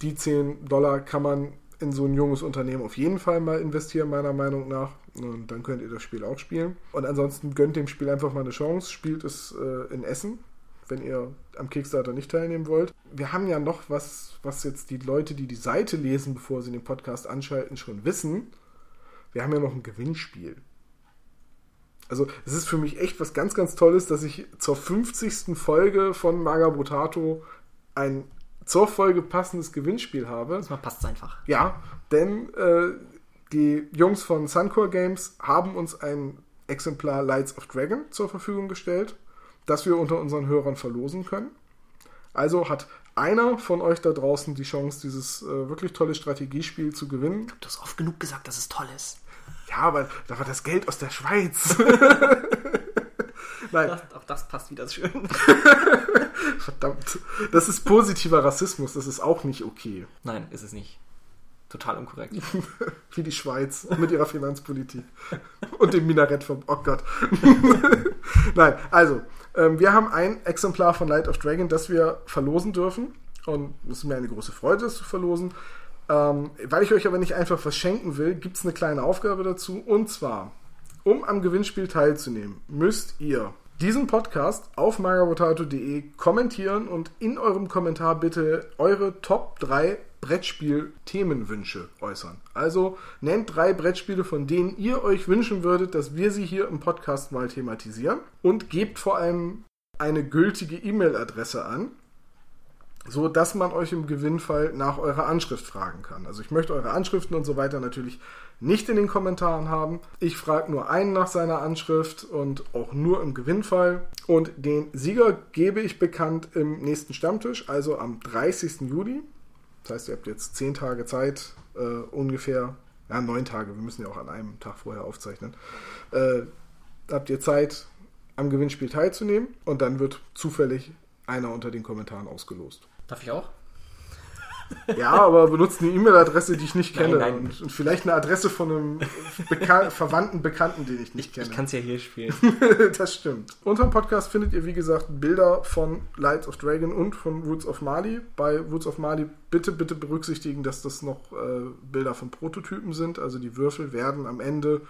Die 10 Dollar kann man in so ein junges Unternehmen auf jeden Fall mal investieren, meiner Meinung nach. Und dann könnt ihr das Spiel auch spielen. Und ansonsten gönnt dem Spiel einfach mal eine Chance. Spielt es äh, in Essen, wenn ihr am Kickstarter nicht teilnehmen wollt. Wir haben ja noch was, was jetzt die Leute, die die Seite lesen, bevor sie den Podcast anschalten, schon wissen. Wir haben ja noch ein Gewinnspiel. Also es ist für mich echt was ganz, ganz Tolles, dass ich zur 50. Folge von Magabotato ein zur Folge passendes Gewinnspiel habe. Diesmal passt es einfach. Ja, denn äh, die Jungs von Suncore Games haben uns ein Exemplar Lights of Dragon zur Verfügung gestellt, das wir unter unseren Hörern verlosen können. Also hat einer von euch da draußen die Chance, dieses äh, wirklich tolle Strategiespiel zu gewinnen. Du hast oft genug gesagt, dass es toll ist. Ja, aber da war das Geld aus der Schweiz. Nein, Das, auch das passt wieder schön. verdammt. Das ist positiver Rassismus, das ist auch nicht okay. Nein, ist es nicht. Total unkorrekt. Wie die Schweiz mit ihrer Finanzpolitik. Und dem Minarett vom. Oh Gott. Nein, also, ähm, wir haben ein Exemplar von Light of Dragon, das wir verlosen dürfen. Und es ist mir eine große Freude, das zu verlosen. Ähm, weil ich euch aber nicht einfach was schenken will, gibt es eine kleine Aufgabe dazu. Und zwar, um am Gewinnspiel teilzunehmen, müsst ihr diesen Podcast auf magabotato.de kommentieren und in eurem Kommentar bitte eure Top 3 Brettspiel-Themenwünsche äußern. Also nennt drei Brettspiele, von denen ihr euch wünschen würdet, dass wir sie hier im Podcast mal thematisieren und gebt vor allem eine gültige E-Mail-Adresse an, so dass man euch im Gewinnfall nach eurer Anschrift fragen kann. Also ich möchte eure Anschriften und so weiter natürlich nicht in den Kommentaren haben. Ich frage nur einen nach seiner Anschrift und auch nur im Gewinnfall. Und den Sieger gebe ich bekannt im nächsten Stammtisch, also am 30. Juli. Das heißt, ihr habt jetzt zehn Tage Zeit, äh, ungefähr, ja, neun Tage, wir müssen ja auch an einem Tag vorher aufzeichnen. Äh, habt ihr Zeit, am Gewinnspiel teilzunehmen und dann wird zufällig einer unter den Kommentaren ausgelost. Darf ich auch? Ja, aber benutzt eine E-Mail-Adresse, die ich nicht Nein, kenne. nein. Und, und vielleicht eine Adresse von einem Beka Verwandten, Bekannten, den ich nicht Ich kenne. kann es ja hier spielen. das stimmt. Unter dem Podcast findet ihr, wie gesagt, Bilder von Lights of Dragon und von Woods of Mali. Bei Woods of Mali bitte, bitte berücksichtigen, dass das noch äh, Bilder von Prototypen sind. Also die Würfel werden am Ende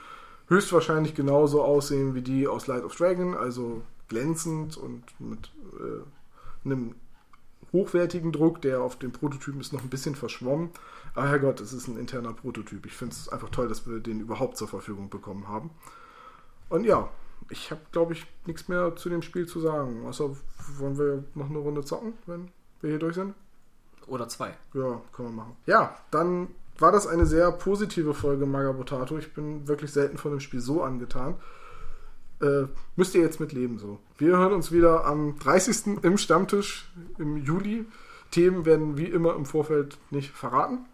höchstwahrscheinlich genauso aussehen wie die aus Light of Dragon, also glänzend und mit äh, einem hochwertigen Druck, der auf den Prototypen ist noch ein bisschen verschwommen. Aber Herrgott, es ist ein interner Prototyp. Ich finde es einfach toll, dass wir den überhaupt zur Verfügung bekommen haben. Und ja, ich habe, glaube ich, nichts mehr zu dem Spiel zu sagen. Außer, wollen wir noch eine Runde zocken, wenn wir hier durch sind? Oder zwei. Ja, können wir machen. Ja, dann war das eine sehr positive Folge Magabotato. Ich bin wirklich selten von dem Spiel so angetan. Äh, müsst ihr jetzt mit leben so. Wir hören uns wieder am 30. im Stammtisch im Juli. Themen werden wie immer im Vorfeld nicht verraten.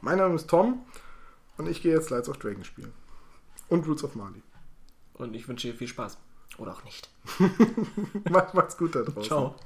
Mein Name ist Tom und ich gehe jetzt Lights of Dragon spielen. Und Roots of Mali. Und ich wünsche dir viel Spaß. Oder auch nicht. Macht, macht's gut da draußen. Ciao.